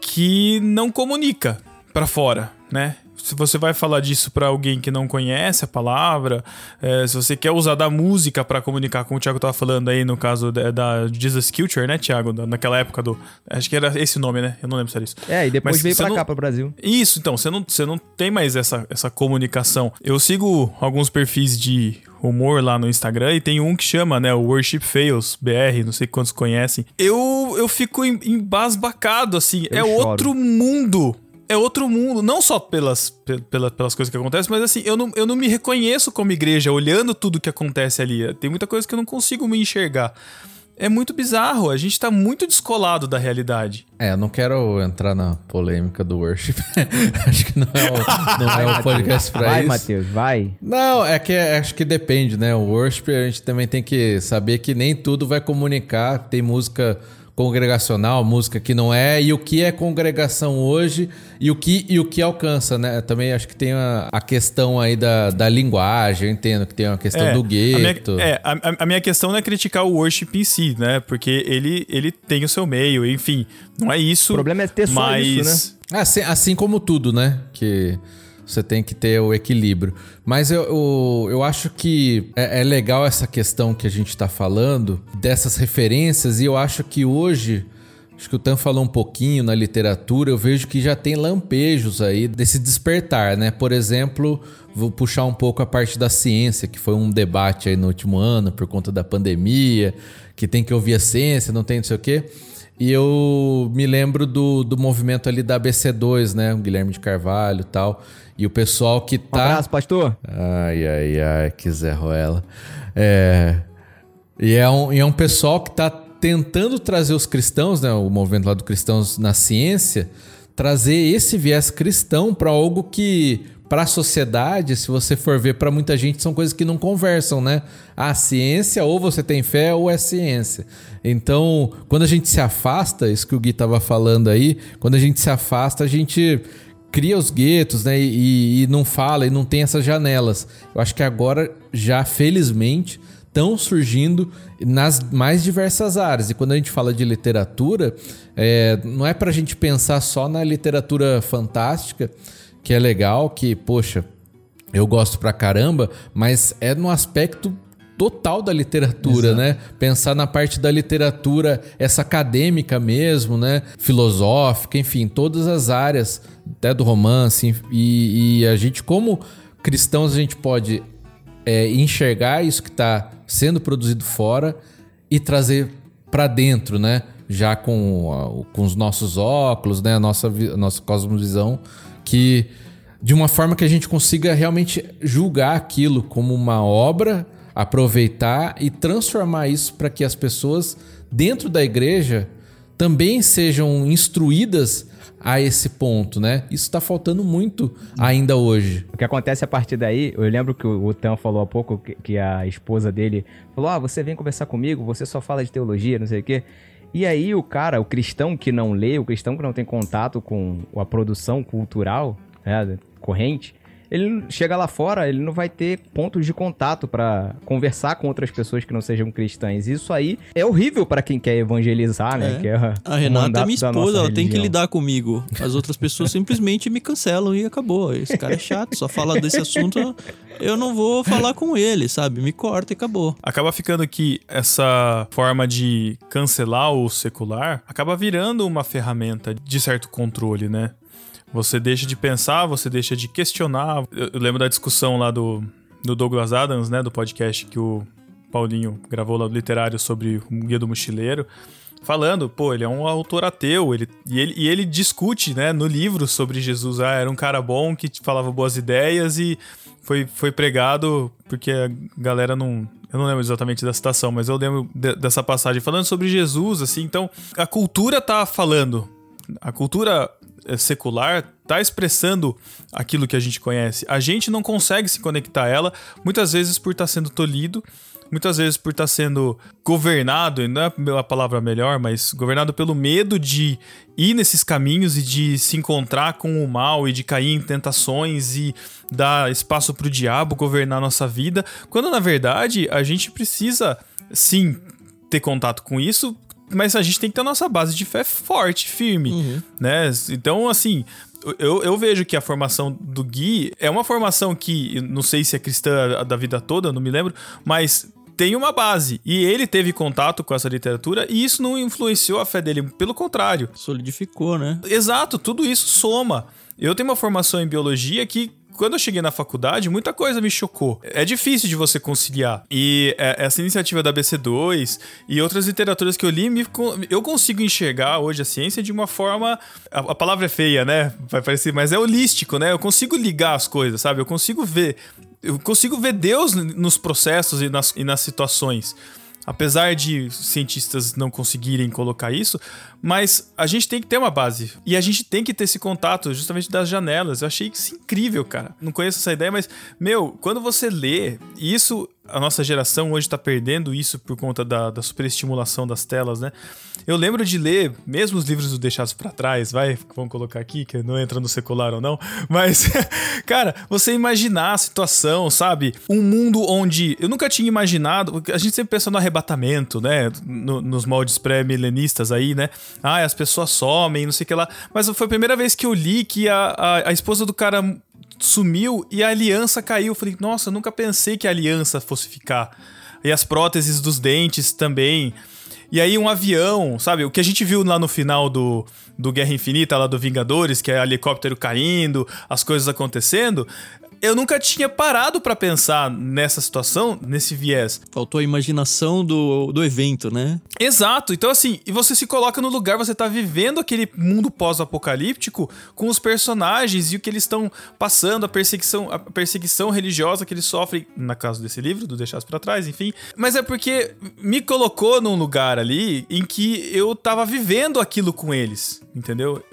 que não comunica para fora, né? Se você vai falar disso para alguém que não conhece a palavra, é, se você quer usar da música para comunicar, como o Thiago tava falando aí no caso da, da Jesus Culture, né, Thiago? Da, naquela época do. Acho que era esse nome, né? Eu não lembro se era isso. É, e depois Mas veio pra não... cá, pro Brasil. Isso, então, você não, você não tem mais essa, essa comunicação. Eu sigo alguns perfis de humor lá no Instagram e tem um que chama, né, o Worship Fails BR, não sei quantos conhecem. Eu, eu fico embasbacado, assim, eu é choro. outro mundo é outro mundo, não só pelas, pelas, pelas coisas que acontecem, mas assim, eu não, eu não me reconheço como igreja olhando tudo que acontece ali. Tem muita coisa que eu não consigo me enxergar. é muito bizarro. A gente tá muito descolado da realidade. É, eu não quero entrar na polêmica do worship. acho que não é o, não é o podcast pra vai, isso. Vai, Matheus, vai. Não, é que é, acho que depende, né? O worship a gente também tem que saber que nem tudo vai comunicar. Tem música congregacional, música que não é, e o que é congregação hoje e o que, e o que alcança, né? Também acho que tem a, a questão aí da, da linguagem, eu entendo que tem uma questão é, do gueto. A minha, é, a, a, minha questão não é criticar o worship em si, né? Porque ele, ele tem o seu meio, enfim, não é isso. O problema é ter só mas... isso, né? Assim, assim como tudo, né? Que você tem que ter o equilíbrio. Mas eu, eu, eu acho que é, é legal essa questão que a gente está falando, dessas referências, e eu acho que hoje. Acho que o Tan falou um pouquinho na literatura, eu vejo que já tem lampejos aí desse despertar, né? Por exemplo, vou puxar um pouco a parte da ciência, que foi um debate aí no último ano por conta da pandemia, que tem que ouvir a ciência, não tem não sei o quê. E eu me lembro do, do movimento ali da ABC2, né? O Guilherme de Carvalho e tal. E o pessoal que tá. Um abraço, pastor. Ai, ai, ai, que Zé Ruela. É. E é um, e é um pessoal que tá tentando trazer os cristãos, né? O movimento lá do cristãos na ciência, trazer esse viés cristão para algo que para a sociedade, se você for ver, para muita gente são coisas que não conversam, né? A ciência, ou você tem fé, ou é ciência. Então, quando a gente se afasta, isso que o Gui estava falando aí, quando a gente se afasta, a gente cria os guetos, né? E, e, não fala e não tem essas janelas. Eu acho que agora já, felizmente, estão surgindo nas mais diversas áreas. E quando a gente fala de literatura, é, não é para a gente pensar só na literatura fantástica, que é legal, que, poxa, eu gosto pra caramba, mas é no aspecto total da literatura, Exato. né? Pensar na parte da literatura, essa acadêmica mesmo, né? Filosófica, enfim, todas as áreas, até do romance. E, e a gente, como cristãos, a gente pode é, enxergar isso que está sendo produzido fora e trazer para dentro, né? Já com, com os nossos óculos, né? A nossa, a nossa cosmovisão, que de uma forma que a gente consiga realmente julgar aquilo como uma obra aproveitar e transformar isso para que as pessoas dentro da igreja também sejam instruídas a esse ponto, né? Isso está faltando muito ainda hoje. O que acontece a partir daí, eu lembro que o Tan falou há pouco que, que a esposa dele falou: Ah, você vem conversar comigo, você só fala de teologia, não sei o quê. E aí o cara, o cristão que não lê, o cristão que não tem contato com a produção cultural né, corrente, ele chega lá fora, ele não vai ter pontos de contato para conversar com outras pessoas que não sejam cristãs. Isso aí é horrível para quem quer evangelizar, né? É. Quer a Renata é minha esposa, ela tem que lidar comigo. As outras pessoas simplesmente me cancelam e acabou. Esse cara é chato, só fala desse assunto, eu não vou falar com ele, sabe? Me corta e acabou. Acaba ficando que essa forma de cancelar o secular acaba virando uma ferramenta de certo controle, né? Você deixa de pensar, você deixa de questionar. Eu, lembro da discussão lá do, do Douglas Adams, né? Do podcast que o Paulinho gravou lá do literário sobre o Guia do Mochileiro. Falando, pô, ele é um autor ateu, ele, e, ele, e ele discute, né, no livro sobre Jesus. Ah, era um cara bom que falava boas ideias e foi, foi pregado porque a galera não, eu não lembro exatamente da citação, mas eu lembro de, dessa passagem falando sobre Jesus, assim. Então, a cultura tá falando. A cultura secular está expressando aquilo que a gente conhece. A gente não consegue se conectar a ela, muitas vezes por estar tá sendo tolhido, muitas vezes por estar tá sendo governado, não é a palavra melhor, mas governado pelo medo de ir nesses caminhos e de se encontrar com o mal e de cair em tentações e dar espaço para o diabo governar nossa vida, quando na verdade a gente precisa sim ter contato com isso, mas a gente tem que ter a nossa base de fé forte, firme, uhum. né? Então, assim, eu, eu, vejo que a formação do Gui é uma formação que, não sei se é cristã da vida toda, não me lembro, mas tem uma base. E ele teve contato com essa literatura e isso não influenciou a fé dele, pelo contrário. Solidificou, né? Exato, tudo isso soma. Eu tenho uma formação em biologia que quando eu cheguei na faculdade, muita coisa me chocou. É difícil de você conciliar. E é, essa iniciativa da BC2 e outras literaturas que eu li, eu consigo enxergar hoje a ciência de uma forma. A, a palavra é feia, né? Vai parecer, mas é holístico, né? Eu consigo ligar as coisas, sabe? Eu consigo ver. Eu consigo ver Deus nos processos e nas, e nas situações. Apesar de cientistas não conseguirem colocar isso, mas a gente tem que ter uma base. E a gente tem que ter esse contato justamente das janelas. Eu achei isso incrível, cara. Não conheço essa ideia, mas, meu, quando você lê, isso a nossa geração hoje está perdendo isso por conta da, da superestimulação das telas, né? Eu lembro de ler, mesmo os livros do Deixados para Trás, vai, vamos colocar aqui, que não entra no secular ou não, mas, cara, você imaginar a situação, sabe? Um mundo onde eu nunca tinha imaginado, a gente sempre pensa no arrebatamento, né? No, nos moldes pré-milenistas aí, né? Ah, as pessoas somem, não sei o que lá. Mas foi a primeira vez que eu li que a, a, a esposa do cara sumiu e a aliança caiu. falei, nossa, nunca pensei que a aliança fosse ficar. E as próteses dos dentes também. E aí um avião, sabe? O que a gente viu lá no final do, do Guerra Infinita, lá do Vingadores, que é helicóptero caindo, as coisas acontecendo eu nunca tinha parado para pensar nessa situação, nesse viés. Faltou a imaginação do, do evento, né? Exato. Então, assim, e você se coloca no lugar, você tá vivendo aquele mundo pós-apocalíptico com os personagens e o que eles estão passando, a perseguição, a perseguição religiosa que eles sofrem, na casa desse livro, do Deixados para Trás, enfim. Mas é porque me colocou num lugar ali em que eu tava vivendo aquilo com eles, entendeu?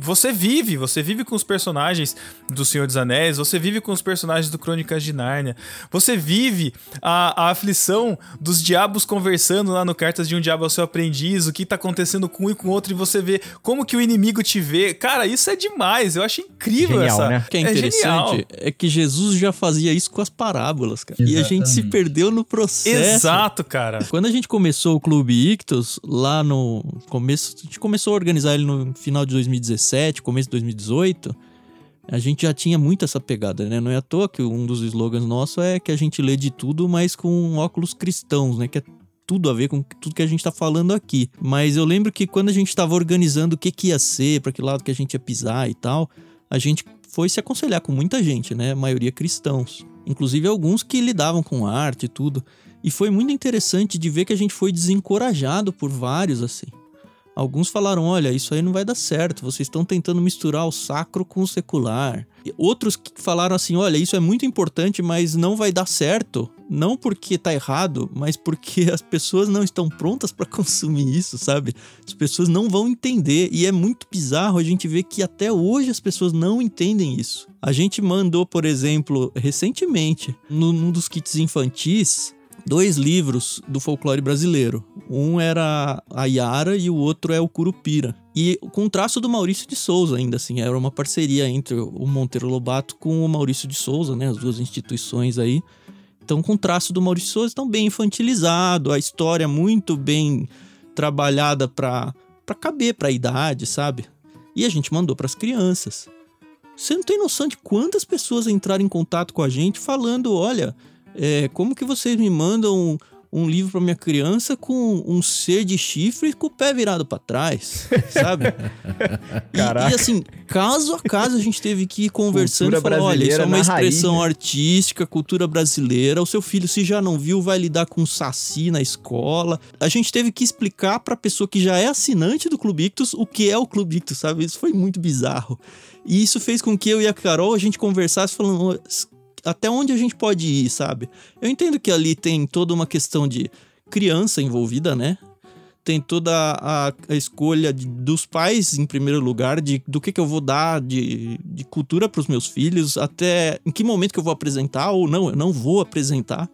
Você vive, você vive com os personagens do Senhor dos Anéis, você vive com os personagens do Crônicas de Nárnia, você vive a, a aflição dos diabos conversando lá no Cartas de um Diabo ao Seu Aprendiz, o que tá acontecendo com um e com o outro, e você vê como que o inimigo te vê. Cara, isso é demais, eu acho incrível genial, essa. Né? O que é interessante é, é, que Jesus já fazia isso com as parábolas, cara. Exatamente. E a gente se perdeu no processo. Exato, cara. Quando a gente começou o Clube Ictus, lá no começo, a gente começou a organizar ele no final de 2017, 2017, começo de 2018, a gente já tinha muito essa pegada, né? Não é à toa que um dos slogans nossos é que a gente lê de tudo, mas com óculos cristãos, né? Que é tudo a ver com tudo que a gente está falando aqui. Mas eu lembro que quando a gente estava organizando o que, que ia ser, para que lado que a gente ia pisar e tal, a gente foi se aconselhar com muita gente, né? A maioria cristãos. Inclusive alguns que lidavam com arte e tudo. E foi muito interessante de ver que a gente foi desencorajado por vários, assim. Alguns falaram: olha, isso aí não vai dar certo, vocês estão tentando misturar o sacro com o secular. E outros falaram assim: olha, isso é muito importante, mas não vai dar certo. Não porque tá errado, mas porque as pessoas não estão prontas para consumir isso, sabe? As pessoas não vão entender. E é muito bizarro a gente ver que até hoje as pessoas não entendem isso. A gente mandou, por exemplo, recentemente, num dos kits infantis, dois livros do folclore brasileiro. Um era a Yara e o outro é o Curupira. E com traço do Maurício de Souza, ainda assim, era uma parceria entre o Monteiro Lobato com o Maurício de Souza, né? As duas instituições aí. Então, com traço do Maurício de Souza, tão bem infantilizado, a história muito bem trabalhada para para caber para a idade, sabe? E a gente mandou para as crianças. Você não tem noção de quantas pessoas entraram em contato com a gente falando, olha, é, como que vocês me mandam um, um livro para minha criança com um ser de chifre com o pé virado para trás, sabe? e, e, assim, caso a caso a gente teve que ir conversando e falar, olha, isso é uma expressão raiz, né? artística, cultura brasileira, o seu filho se já não viu vai lidar com saci na escola. A gente teve que explicar para pessoa que já é assinante do Clube Ictus o que é o Clube Ictus, sabe? Isso foi muito bizarro. E isso fez com que eu e a Carol a gente conversasse falando, até onde a gente pode ir, sabe? Eu entendo que ali tem toda uma questão de criança envolvida, né? Tem toda a, a escolha de, dos pais, em primeiro lugar, de do que, que eu vou dar de, de cultura para os meus filhos, até em que momento que eu vou apresentar ou não, eu não vou apresentar.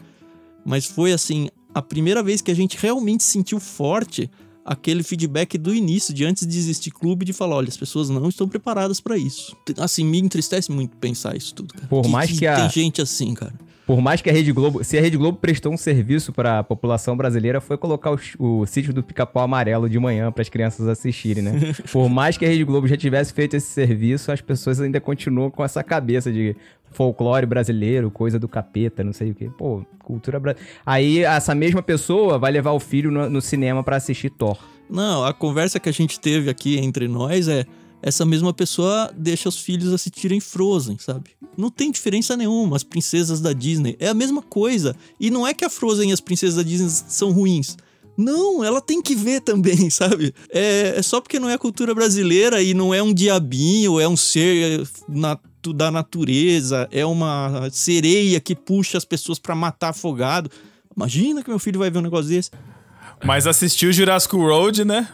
Mas foi assim, a primeira vez que a gente realmente sentiu forte aquele feedback do início, de antes de existir clube, de falar, olha, as pessoas não estão preparadas para isso. Assim, me entristece muito pensar isso tudo, cara. Por que, mais que, que a... tem gente assim, cara. Por mais que a Rede Globo, se a Rede Globo prestou um serviço para a população brasileira, foi colocar o, o sítio do Pica-Pau Amarelo de manhã para as crianças assistirem, né? Por mais que a Rede Globo já tivesse feito esse serviço, as pessoas ainda continuam com essa cabeça de folclore brasileiro, coisa do capeta, não sei o quê. Pô, cultura brasileira. Aí essa mesma pessoa vai levar o filho no, no cinema para assistir Thor. Não, a conversa que a gente teve aqui entre nós é essa mesma pessoa deixa os filhos assistirem Frozen, sabe? Não tem diferença nenhuma, as princesas da Disney. É a mesma coisa. E não é que a Frozen e as princesas da Disney são ruins. Não, ela tem que ver também, sabe? É, é só porque não é cultura brasileira e não é um diabinho, é um ser na, da natureza, é uma sereia que puxa as pessoas para matar afogado. Imagina que meu filho vai ver um negócio desse. Mas assistiu Jurassic World, né?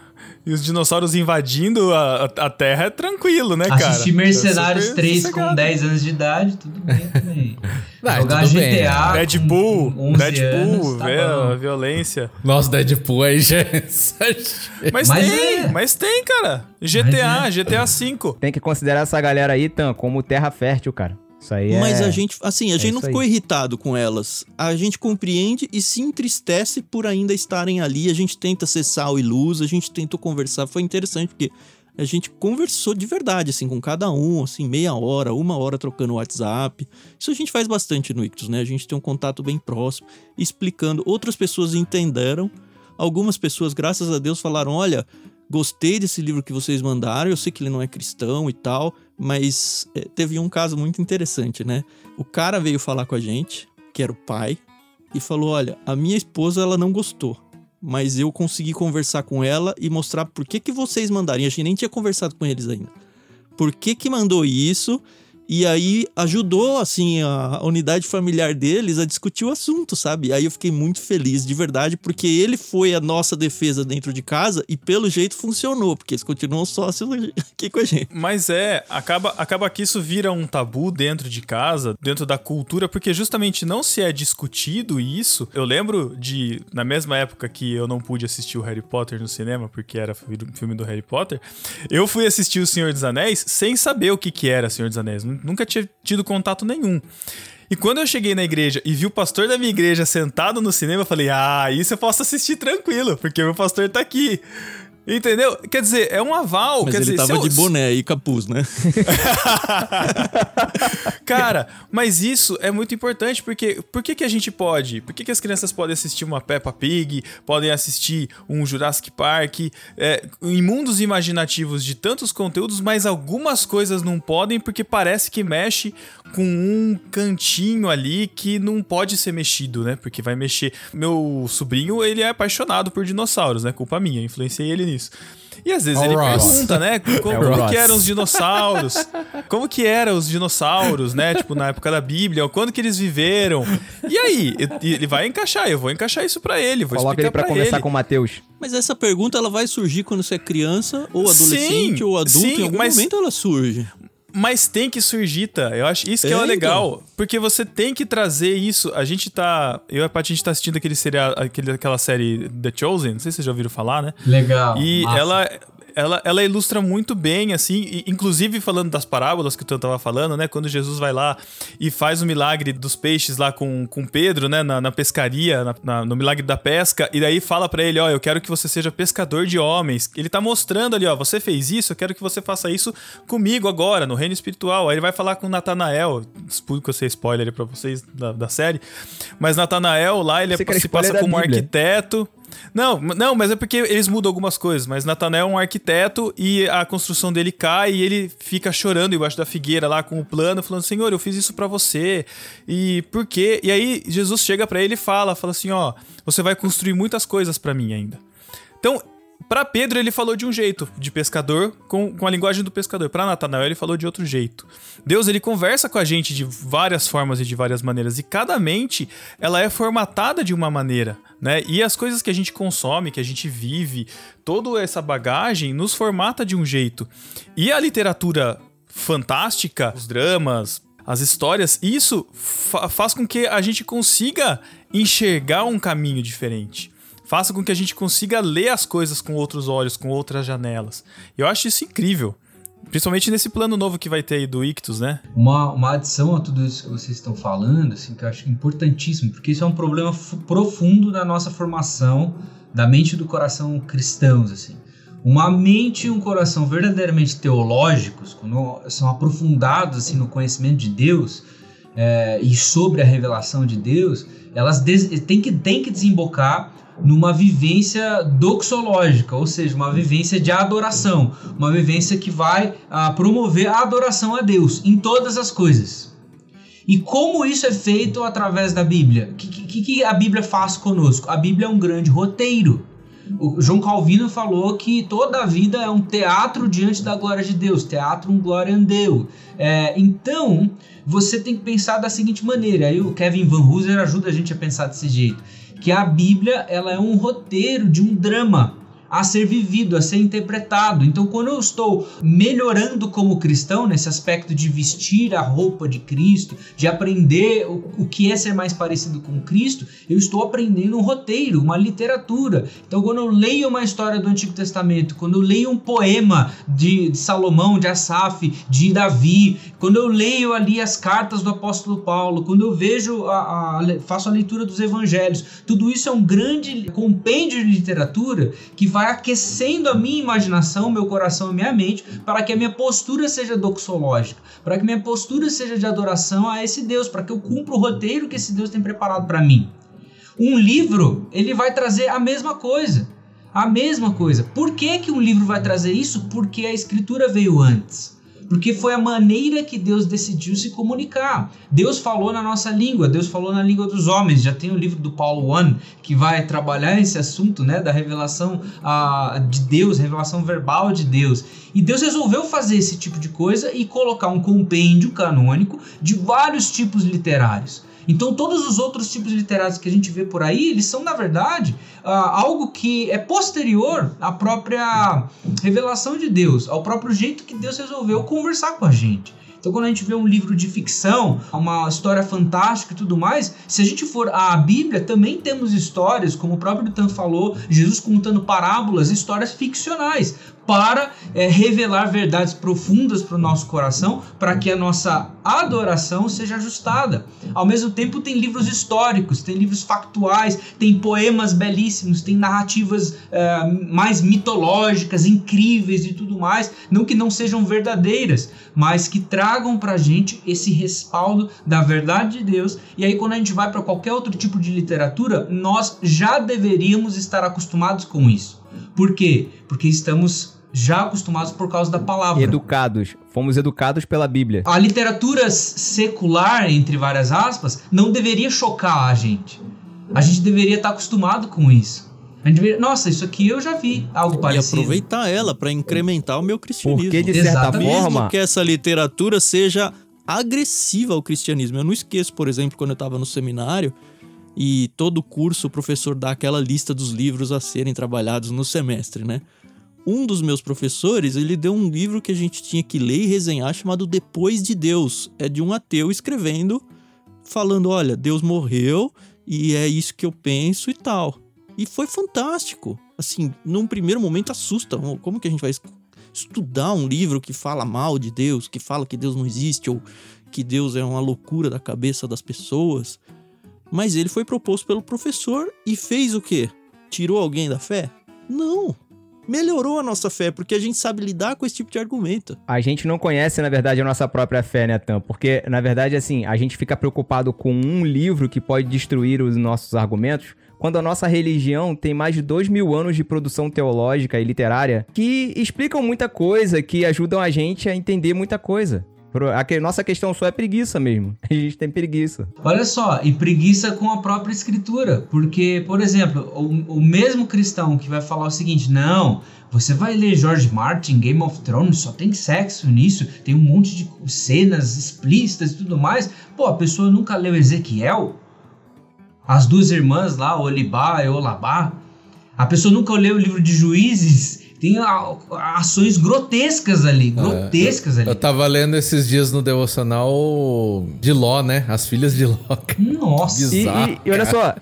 E os dinossauros invadindo a, a Terra é tranquilo, né, cara? Assistir Mercenários 3 com 10 anos de idade, tudo bem também. Jogar GTA. Bem. Deadpool, Deadpool, anos, tá vê a violência. Nossa, Deadpool aí já é Mas, mas tem, é. mas tem, cara. GTA, é. GTA V. Tem que considerar essa galera aí, Tan, como terra fértil, cara. Isso aí Mas é... a gente, assim, a é gente não ficou aí. irritado com elas. A gente compreende e se entristece por ainda estarem ali. A gente tenta ser sal e luz, a gente tentou conversar. Foi interessante porque a gente conversou de verdade, assim, com cada um, assim, meia hora, uma hora trocando WhatsApp. Isso a gente faz bastante no Ictus, né? A gente tem um contato bem próximo, explicando. Outras pessoas entenderam. Algumas pessoas, graças a Deus, falaram: olha, gostei desse livro que vocês mandaram, eu sei que ele não é cristão e tal, mas é, teve um caso muito interessante, né? O cara veio falar com a gente, que era o pai, e falou: Olha, a minha esposa ela não gostou, mas eu consegui conversar com ela e mostrar por que, que vocês mandaram. E a gente nem tinha conversado com eles ainda. Por que, que mandou isso? E aí ajudou, assim, a unidade familiar deles a discutir o assunto, sabe? Aí eu fiquei muito feliz, de verdade, porque ele foi a nossa defesa dentro de casa e pelo jeito funcionou, porque eles continuam sócios aqui com a gente. Mas é, acaba, acaba que isso vira um tabu dentro de casa, dentro da cultura, porque justamente não se é discutido isso. Eu lembro de, na mesma época que eu não pude assistir o Harry Potter no cinema, porque era filme do Harry Potter, eu fui assistir O Senhor dos Anéis sem saber o que, que era Senhor dos Anéis nunca tinha tido contato nenhum. E quando eu cheguei na igreja e vi o pastor da minha igreja sentado no cinema, eu falei: Ah, isso eu posso assistir tranquilo, porque meu pastor tá aqui. Entendeu? Quer dizer, é um aval. Mas ele dizer, tava eu... de boné e capuz, né? Cara, mas isso é muito importante porque por que, que a gente pode? Por que, que as crianças podem assistir uma Peppa Pig, podem assistir um Jurassic Park, é, em mundos imaginativos de tantos conteúdos, mas algumas coisas não podem porque parece que mexe com um cantinho ali que não pode ser mexido, né? Porque vai mexer. Meu sobrinho, ele é apaixonado por dinossauros, né? Culpa minha, influenciei ele nisso. E às vezes ele Ross. pergunta, né? Como, é como que eram os dinossauros? Como que eram os dinossauros, né? Tipo, na época da Bíblia, quando que eles viveram? E aí, ele vai encaixar, eu vou encaixar isso para ele, vou Coloca ele pra, pra conversar ele. com o Matheus. Mas essa pergunta ela vai surgir quando você é criança, ou adolescente, sim, ou adulto, sim, em algum mas, momento ela surge. Mas tem que surgir, tá? Eu acho isso que é, é legal. Porque você tem que trazer isso. A gente tá. Eu e a Paty, a gente tá assistindo aquele serial, aquele, aquela série The Chosen. Não sei se vocês já ouviram falar, né? Legal. E massa. ela ela, ela ilustra muito bem, assim, e, inclusive falando das parábolas que o tava falando, né? Quando Jesus vai lá e faz o milagre dos peixes lá com, com Pedro, né? Na, na pescaria, na, na, no milagre da pesca, e daí fala para ele: Ó, eu quero que você seja pescador de homens. Ele tá mostrando ali, ó, você fez isso, eu quero que você faça isso comigo agora, no reino espiritual. Aí ele vai falar com Natanael, explico você spoiler para vocês da, da, série, mas Natanael lá, ele é, se passa como arquiteto. Não, não, mas é porque eles mudam algumas coisas. Mas Natanael é um arquiteto e a construção dele cai e ele fica chorando embaixo da figueira lá com o plano, falando: Senhor, eu fiz isso para você. E por quê? E aí Jesus chega para ele e fala: fala assim, ó, você vai construir muitas coisas para mim ainda. Então, para Pedro, ele falou de um jeito, de pescador, com, com a linguagem do pescador. Para Natanael, ele falou de outro jeito. Deus, ele conversa com a gente de várias formas e de várias maneiras. E cada mente, ela é formatada de uma maneira, né? E as coisas que a gente consome, que a gente vive, toda essa bagagem nos formata de um jeito. E a literatura fantástica, os dramas, as histórias, isso fa faz com que a gente consiga enxergar um caminho diferente faça com que a gente consiga ler as coisas com outros olhos, com outras janelas. Eu acho isso incrível. Principalmente nesse plano novo que vai ter aí do Ictus, né? Uma, uma adição a tudo isso que vocês estão falando, assim, que eu acho importantíssimo, porque isso é um problema profundo da nossa formação, da mente e do coração cristãos, assim. Uma mente e um coração verdadeiramente teológicos, quando são aprofundados assim, no conhecimento de Deus é, e sobre a revelação de Deus, elas têm que, têm que desembocar numa vivência doxológica, ou seja, uma vivência de adoração, uma vivência que vai ah, promover a adoração a Deus em todas as coisas. E como isso é feito através da Bíblia? O que, que, que a Bíblia faz conosco? A Bíblia é um grande roteiro. O João Calvino falou que toda a vida é um teatro diante da glória de Deus, teatro um glória a Deus. É, então, você tem que pensar da seguinte maneira, aí o Kevin Van Hooser ajuda a gente a pensar desse jeito que a Bíblia ela é um roteiro de um drama a ser vivido, a ser interpretado. Então, quando eu estou melhorando como cristão, nesse aspecto de vestir a roupa de Cristo, de aprender o, o que é ser mais parecido com Cristo, eu estou aprendendo um roteiro, uma literatura. Então, quando eu leio uma história do Antigo Testamento, quando eu leio um poema de, de Salomão, de Asaf, de Davi, quando eu leio ali as cartas do apóstolo Paulo, quando eu vejo, a, a, faço a leitura dos evangelhos, tudo isso é um grande compêndio de literatura que vai vai aquecendo a minha imaginação, meu coração e minha mente, para que a minha postura seja doxológica, para que minha postura seja de adoração a esse Deus, para que eu cumpra o roteiro que esse Deus tem preparado para mim. Um livro, ele vai trazer a mesma coisa. A mesma coisa. Por que, que um livro vai trazer isso? Porque a escritura veio antes porque foi a maneira que Deus decidiu se comunicar. Deus falou na nossa língua, Deus falou na língua dos homens. Já tem o livro do Paulo One que vai trabalhar esse assunto, né, da revelação uh, de Deus, revelação verbal de Deus. E Deus resolveu fazer esse tipo de coisa e colocar um compêndio canônico de vários tipos literários. Então, todos os outros tipos literários que a gente vê por aí, eles são, na verdade, uh, algo que é posterior à própria revelação de Deus, ao próprio jeito que Deus resolveu conversar com a gente. Então, quando a gente vê um livro de ficção, uma história fantástica e tudo mais, se a gente for à Bíblia, também temos histórias, como o próprio Tan falou, Jesus contando parábolas, histórias ficcionais para é, revelar verdades profundas para o nosso coração, para que a nossa adoração seja ajustada. Ao mesmo tempo, tem livros históricos, tem livros factuais, tem poemas belíssimos, tem narrativas é, mais mitológicas, incríveis e tudo mais. Não que não sejam verdadeiras, mas que tragam para a gente esse respaldo da verdade de Deus. E aí, quando a gente vai para qualquer outro tipo de literatura, nós já deveríamos estar acostumados com isso. Por quê? Porque estamos já acostumados por causa da palavra. Educados. Fomos educados pela Bíblia. A literatura secular, entre várias aspas, não deveria chocar a gente. A gente deveria estar acostumado com isso. A gente deveria, nossa, isso aqui eu já vi algo parecido. E aproveitar ela para incrementar o meu cristianismo. Porque de certa Exatamente. forma, mesmo que essa literatura seja agressiva ao cristianismo. Eu não esqueço, por exemplo, quando eu estava no seminário e todo curso o professor dá aquela lista dos livros a serem trabalhados no semestre, né? Um dos meus professores, ele deu um livro que a gente tinha que ler e resenhar chamado Depois de Deus. É de um ateu escrevendo, falando, olha, Deus morreu e é isso que eu penso e tal. E foi fantástico. Assim, num primeiro momento assusta. Como que a gente vai estudar um livro que fala mal de Deus, que fala que Deus não existe ou que Deus é uma loucura da cabeça das pessoas? Mas ele foi proposto pelo professor e fez o quê? Tirou alguém da fé? Não melhorou a nossa fé, porque a gente sabe lidar com esse tipo de argumento. A gente não conhece, na verdade, a nossa própria fé, né, Tam? Porque, na verdade, assim, a gente fica preocupado com um livro que pode destruir os nossos argumentos, quando a nossa religião tem mais de dois mil anos de produção teológica e literária que explicam muita coisa, que ajudam a gente a entender muita coisa. A nossa questão só é preguiça mesmo. A gente tem preguiça. Olha só, e preguiça com a própria escritura. Porque, por exemplo, o, o mesmo cristão que vai falar o seguinte: não, você vai ler George Martin, Game of Thrones, só tem sexo nisso, tem um monte de cenas explícitas e tudo mais. Pô, a pessoa nunca leu Ezequiel? As duas irmãs lá, Olibá e Olabá? A pessoa nunca leu o livro de Juízes? Tem ações grotescas ali, é, grotescas é, ali. Eu tava lendo esses dias no devocional de Ló, né? As filhas de Ló. Nossa. Bizarro, e, e, e olha só,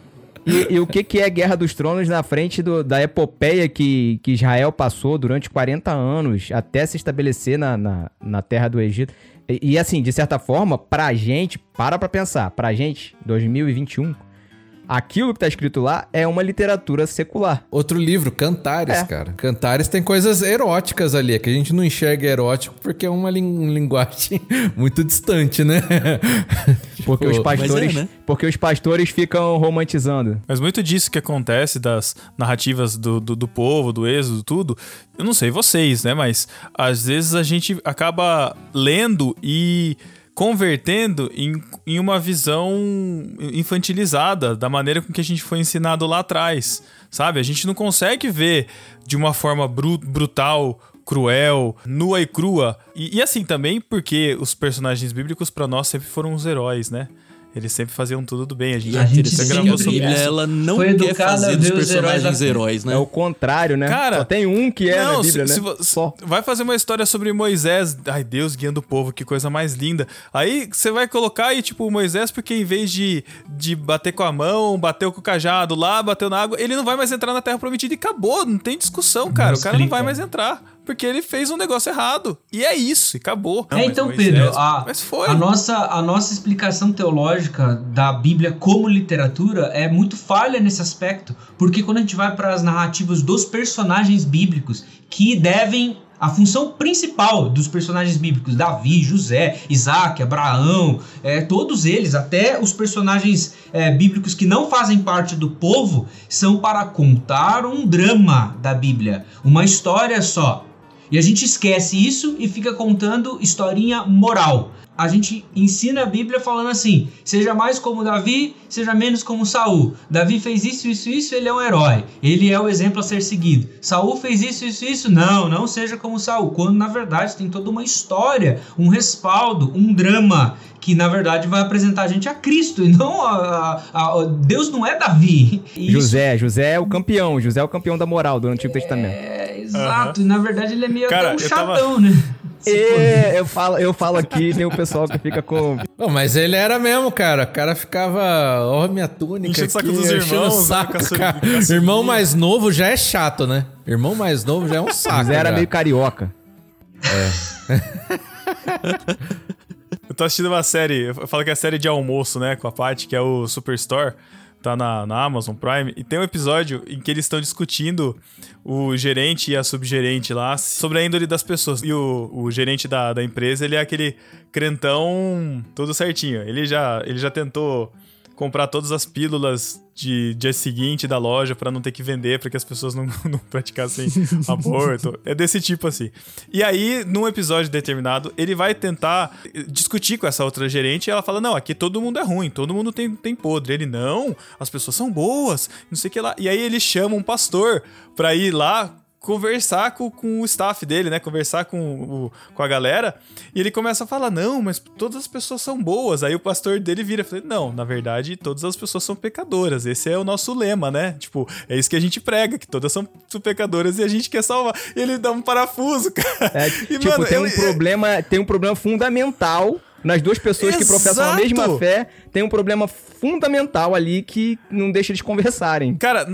e, e, o que, que é Guerra dos Tronos na frente do, da epopeia que, que Israel passou durante 40 anos até se estabelecer na, na, na terra do Egito? E, e, assim, de certa forma, pra gente, para pra pensar, pra gente, 2021, aquilo que tá escrito lá é uma literatura secular. Outro livro, Cantares, é. cara. Cantares tem coisas eróticas ali, é que a gente não enxerga erótico porque é uma linguagem muito distante, né? Porque os pastores, é, né? porque os pastores ficam romantizando. Mas muito disso que acontece das narrativas do, do, do povo, do êxodo, tudo, eu não sei vocês, né? Mas às vezes a gente acaba lendo e convertendo em, em uma visão infantilizada da maneira com que a gente foi ensinado lá atrás, sabe? A gente não consegue ver de uma forma bru brutal cruel, nua e crua. E, e, assim também porque os personagens bíblicos para nós sempre foram os heróis, né? Eles sempre faziam tudo do bem. A gente, a gente sempre gravou sobre isso. Ela não foi quer fazer dos personagens heróis, né? É o contrário, né? Cara, Só tem um que é não, na Bíblia, se, né? Se, Só. Vai fazer uma história sobre Moisés. Ai, Deus guiando o povo, que coisa mais linda. Aí você vai colocar aí, tipo, Moisés, porque em vez de, de bater com a mão, bateu com o cajado lá, bateu na água, ele não vai mais entrar na Terra Prometida e acabou. Não tem discussão, cara. Não o cara explica. não vai mais entrar porque ele fez um negócio errado. E é isso, e acabou. Não, é, então, Pedro, a, mas foi. A, nossa, a nossa explicação teológica da Bíblia como literatura é muito falha nesse aspecto, porque quando a gente vai para as narrativas dos personagens bíblicos que devem a função principal dos personagens bíblicos, Davi, José, Isaac, Abraão, é, todos eles, até os personagens é, bíblicos que não fazem parte do povo, são para contar um drama da Bíblia, uma história só. E a gente esquece isso e fica contando historinha moral. A gente ensina a Bíblia falando assim: seja mais como Davi, seja menos como Saul. Davi fez isso, isso, isso, ele é um herói. Ele é o exemplo a ser seguido. Saul fez isso, isso, isso. Não, não seja como Saul. Quando na verdade tem toda uma história, um respaldo, um drama que na verdade vai apresentar a gente a Cristo e não a, a, a Deus não é Davi. José, José é o campeão, José é o campeão da moral do Antigo Testamento. Exato. Uhum. E na verdade ele é meio Cara, até um chatão, tava... né? É, eu falo, eu falo aqui, tem o pessoal que fica com. Não, mas ele era mesmo, cara. O cara ficava, ó, oh, minha túnica. Enche o saco dos irmãos. Né, saco, cara. Irmão mais novo já é chato, né? Irmão mais novo já é um saco. Mas era já. meio carioca. É. eu tô assistindo uma série, eu falo que é a série de almoço, né? Com a Paty, que é o Superstore tá na, na Amazon Prime, e tem um episódio em que eles estão discutindo o gerente e a subgerente lá sobre a índole das pessoas. E o, o gerente da, da empresa, ele é aquele crentão todo certinho. Ele já, ele já tentou comprar todas as pílulas de dia seguinte da loja para não ter que vender, para que as pessoas não, não praticassem aborto. É desse tipo assim. E aí, num episódio determinado, ele vai tentar discutir com essa outra gerente e ela fala: Não, aqui todo mundo é ruim, todo mundo tem, tem podre. Ele, não, as pessoas são boas, não sei o que lá. E aí ele chama um pastor pra ir lá conversar com, com o staff dele, né? Conversar com, o, com a galera. E ele começa a falar: não, mas todas as pessoas são boas. Aí o pastor dele vira e fala: não, na verdade, todas as pessoas são pecadoras. Esse é o nosso lema, né? Tipo, é isso que a gente prega, que todas são pecadoras e a gente quer salvar. E ele dá um parafuso, cara. É, e, tipo, mano, tem, um problema, tem um problema fundamental nas duas pessoas Exato. que professam a mesma fé, tem um problema fundamental ali que não deixa eles conversarem. Cara,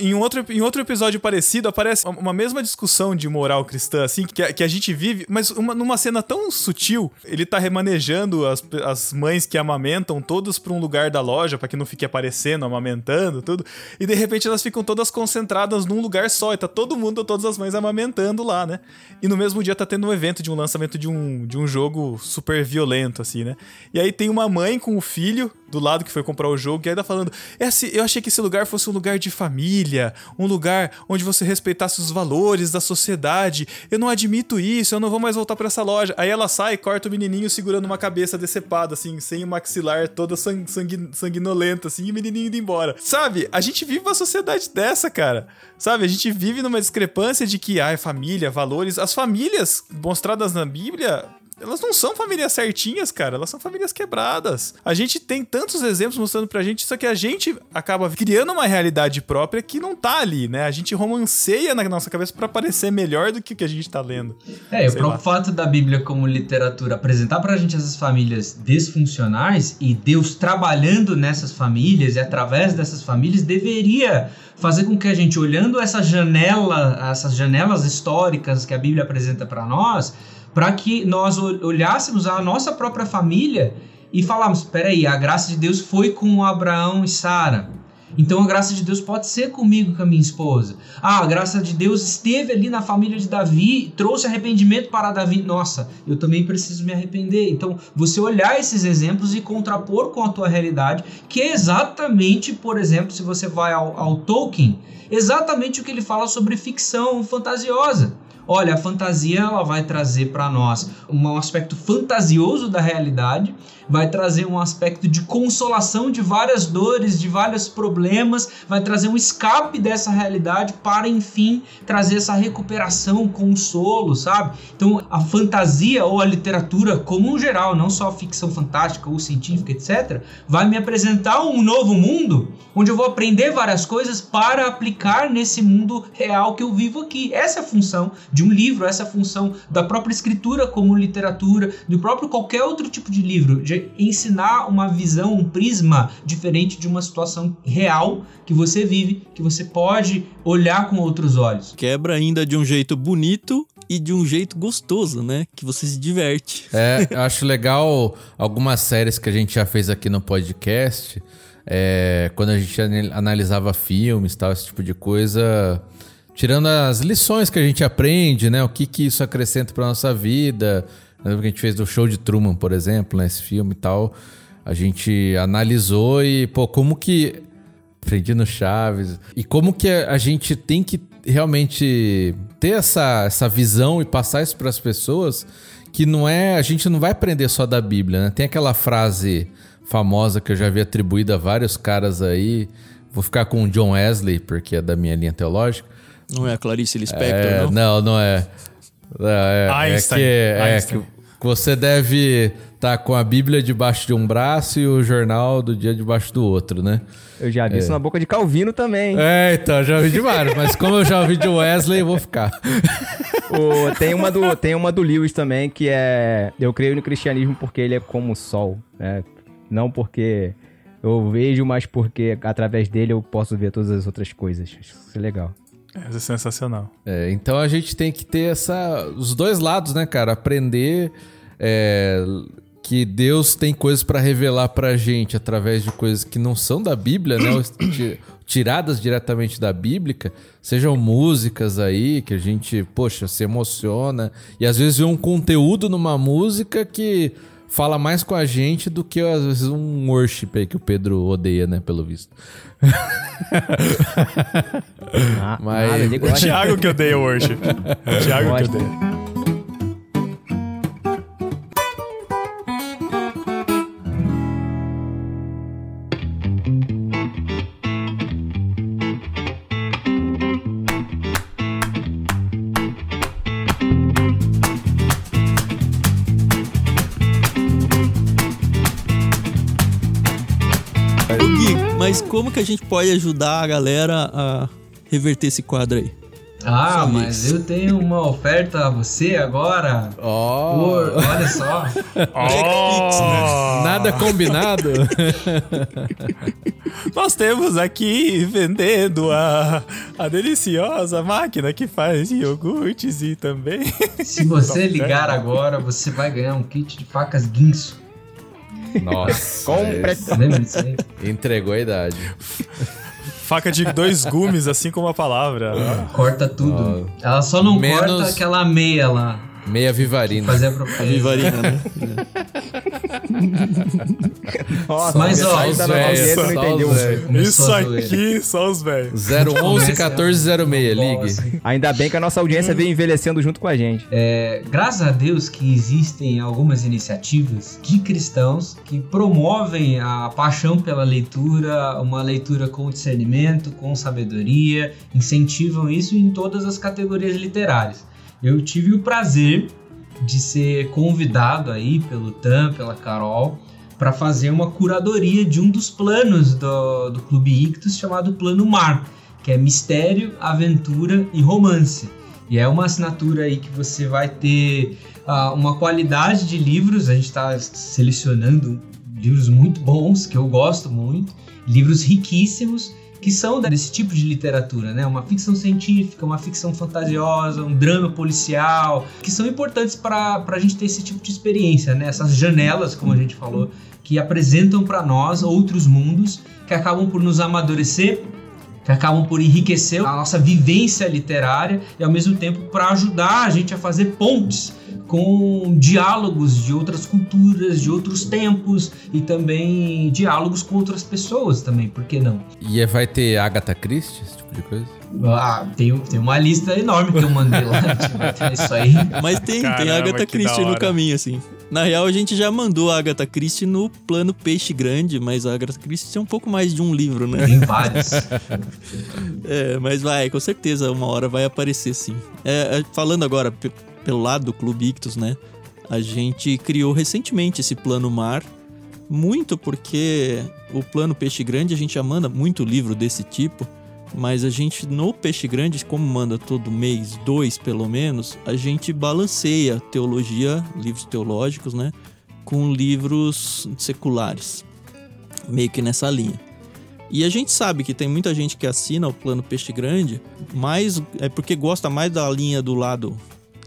em, outro, em outro episódio parecido, aparece uma mesma discussão de moral cristã, assim, que a, que a gente vive, mas uma, numa cena tão sutil. Ele tá remanejando as, as mães que amamentam todas pra um lugar da loja, para que não fique aparecendo, amamentando, tudo. E de repente elas ficam todas concentradas num lugar só, e tá todo mundo, todas as mães amamentando lá, né? E no mesmo dia tá tendo um evento de um lançamento de um, de um jogo super violento, assim, né? E aí tem uma mãe com o filho filho do lado que foi comprar o jogo, e tá falando: esse, eu achei que esse lugar fosse um lugar de família, um lugar onde você respeitasse os valores da sociedade. Eu não admito isso, eu não vou mais voltar para essa loja. Aí ela sai e corta o menininho segurando uma cabeça decepada, assim, sem o maxilar, toda sang, sang, sanguinolenta, assim, e o menininho indo embora. Sabe? A gente vive uma sociedade dessa, cara. Sabe? A gente vive numa discrepância de que, ah, família, valores. As famílias mostradas na Bíblia elas não são famílias certinhas, cara. Elas são famílias quebradas. A gente tem tantos exemplos mostrando pra gente, só que a gente acaba criando uma realidade própria que não tá ali, né? A gente romanceia na nossa cabeça para parecer melhor do que o que a gente tá lendo. É, o próprio fato da Bíblia como literatura apresentar pra gente essas famílias disfuncionais e Deus trabalhando nessas famílias e através dessas famílias deveria fazer com que a gente, olhando essa janela, essas janelas históricas que a Bíblia apresenta para nós, para que nós olhássemos a nossa própria família e falarmos: peraí, a graça de Deus foi com Abraão e Sara. Então a graça de Deus pode ser comigo com a minha esposa. Ah, a graça de Deus esteve ali na família de Davi, trouxe arrependimento para Davi. Nossa, eu também preciso me arrepender. Então, você olhar esses exemplos e contrapor com a tua realidade, que é exatamente, por exemplo, se você vai ao, ao Tolkien, exatamente o que ele fala sobre ficção fantasiosa. Olha, a fantasia ela vai trazer para nós um aspecto fantasioso da realidade, vai trazer um aspecto de consolação de várias dores, de vários problemas, vai trazer um escape dessa realidade para enfim trazer essa recuperação, consolo, sabe? Então a fantasia ou a literatura como um geral, não só ficção fantástica ou científica, etc, vai me apresentar um novo mundo onde eu vou aprender várias coisas para aplicar nesse mundo real que eu vivo aqui. Essa é a função de um livro, essa é a função da própria escritura como literatura, do próprio qualquer outro tipo de livro, de ensinar uma visão, um prisma diferente de uma situação real que você vive, que você pode olhar com outros olhos. Quebra ainda de um jeito bonito e de um jeito gostoso, né? Que você se diverte. É, eu acho legal algumas séries que a gente já fez aqui no podcast. É, quando a gente analisava filmes tal, esse tipo de coisa, tirando as lições que a gente aprende, né? O que, que isso acrescenta para nossa vida. Que a gente fez do show de Truman, por exemplo, né? Esse filme e tal. A gente analisou e, pô, como que. Aprendi no Chaves. E como que a gente tem que realmente ter essa, essa visão e passar isso para as pessoas que não é. A gente não vai aprender só da Bíblia, né? Tem aquela frase famosa que eu já vi atribuída a vários caras aí. Vou ficar com o John Wesley, porque é da minha linha teológica. Não é a Clarice Lispector, é, não? Não, não é. É, é Einstein. É, que, é Einstein. Você deve estar tá com a Bíblia debaixo de um braço e o jornal do dia debaixo do outro, né? Eu já vi é. isso na boca de Calvino também. É, então, já vi de vários, mas como eu já ouvi de Wesley, eu vou ficar. o, tem, uma do, tem uma do Lewis também, que é Eu creio no cristianismo porque ele é como o sol. Né? Não porque eu vejo, mas porque através dele eu posso ver todas as outras coisas. Isso é legal. Isso é sensacional. É, então a gente tem que ter essa, os dois lados, né, cara? Aprender é, que Deus tem coisas para revelar pra gente através de coisas que não são da Bíblia, né? Tiradas diretamente da Bíblia, sejam músicas aí que a gente, poxa, se emociona e às vezes vê um conteúdo numa música que fala mais com a gente do que às vezes um worship aí que o Pedro odeia, né, pelo visto. Ah, Mas... o Thiago que odeia worship. O Thiago que odeia. Como que a gente pode ajudar a galera a reverter esse quadro aí? Ah, mas eu tenho uma oferta a você agora. Oh. Por, olha só. oh. Nada combinado. Nós temos aqui vendendo a, a deliciosa máquina que faz iogurtes e também. Se você ligar agora, você vai ganhar um kit de facas guinso. Nossa. Completamente. Entregou a idade. Faca de dois gumes, assim como a palavra. Corta tudo. Ela só não Menos... corta aquela meia lá. Meia vivarina. Fazer a, a vivarina, né? Nossa, Mas ó, só os velhos, não entendeu. Isso aqui, só os velhos. 011 1406, ligue. Ainda bem que a nossa audiência veio envelhecendo junto com a gente. É, graças a Deus que existem algumas iniciativas de cristãos que promovem a paixão pela leitura, uma leitura com discernimento, com sabedoria, incentivam isso em todas as categorias literárias. Eu tive o prazer de ser convidado aí pelo Tam, pela Carol, para fazer uma curadoria de um dos planos do, do Clube Ictus chamado Plano Mar, que é mistério, aventura e romance. E é uma assinatura aí que você vai ter uh, uma qualidade de livros, a gente está selecionando livros muito bons, que eu gosto muito, livros riquíssimos que são desse tipo de literatura, né? Uma ficção científica, uma ficção fantasiosa, um drama policial, que são importantes para a gente ter esse tipo de experiência, né? Essas janelas, como a gente falou, que apresentam para nós outros mundos que acabam por nos amadurecer que acabam por enriquecer a nossa vivência literária e ao mesmo tempo para ajudar a gente a fazer pontes com diálogos de outras culturas, de outros tempos e também diálogos com outras pessoas também, por que não? E vai ter Agatha Christie, esse tipo de coisa? Ah, tem, tem uma lista enorme que eu mandei lá, tipo, isso aí. Mas tem, Caramba, tem Agatha Christie no caminho, assim. Na real, a gente já mandou a Agatha Christie no plano Peixe Grande, mas a Agatha Christie é um pouco mais de um livro, né? Tem vários. é, mas vai, com certeza, uma hora vai aparecer, sim. É, é falando agora pelo lado do Clube Ictus, né? A gente criou recentemente esse plano mar, muito porque o plano Peixe Grande a gente já manda muito livro desse tipo mas a gente no Peixe Grande, como manda todo mês, dois pelo menos, a gente balanceia teologia, livros teológicos, né? Com livros seculares. Meio que nessa linha. E a gente sabe que tem muita gente que assina o plano Peixe Grande, mas é porque gosta mais da linha do lado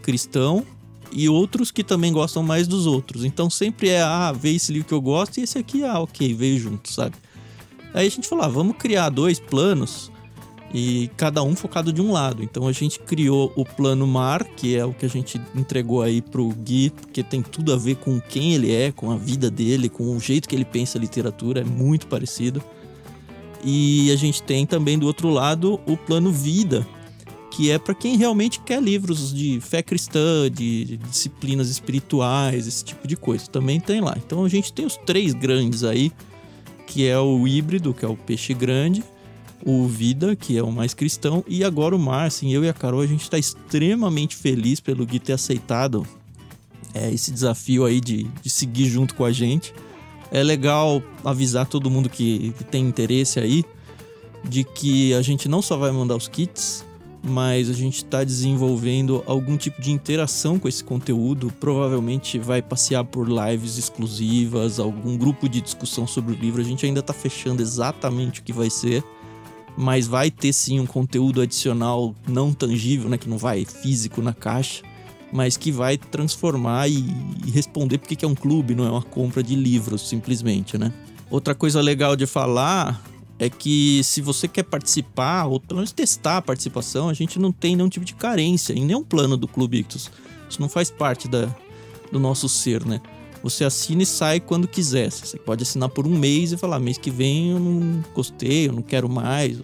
cristão e outros que também gostam mais dos outros. Então sempre é, ah, vê esse livro que eu gosto e esse aqui, ah, ok, veio junto, sabe? Aí a gente falou, ah, vamos criar dois planos e cada um focado de um lado. Então a gente criou o plano mar, que é o que a gente entregou aí pro Gui, porque tem tudo a ver com quem ele é, com a vida dele, com o jeito que ele pensa a literatura, é muito parecido. E a gente tem também do outro lado o plano vida, que é para quem realmente quer livros de fé cristã, de, de disciplinas espirituais, esse tipo de coisa. Também tem lá. Então a gente tem os três grandes aí, que é o híbrido, que é o peixe grande, o Vida, que é o mais cristão, e agora o Mar, assim, eu e a Carol, a gente está extremamente feliz pelo Gui ter aceitado é, esse desafio aí de, de seguir junto com a gente. É legal avisar todo mundo que, que tem interesse aí de que a gente não só vai mandar os kits, mas a gente está desenvolvendo algum tipo de interação com esse conteúdo. Provavelmente vai passear por lives exclusivas, algum grupo de discussão sobre o livro. A gente ainda está fechando exatamente o que vai ser mas vai ter sim um conteúdo adicional não tangível, né, que não vai físico na caixa, mas que vai transformar e, e responder porque que é um clube, não é uma compra de livros simplesmente, né? Outra coisa legal de falar é que se você quer participar, ou pelo menos testar a participação, a gente não tem nenhum tipo de carência em nenhum plano do Clube Ictus. Isso não faz parte da, do nosso ser, né? Você assina e sai quando quiser. Você pode assinar por um mês e falar: mês que vem eu não gostei, eu não quero mais.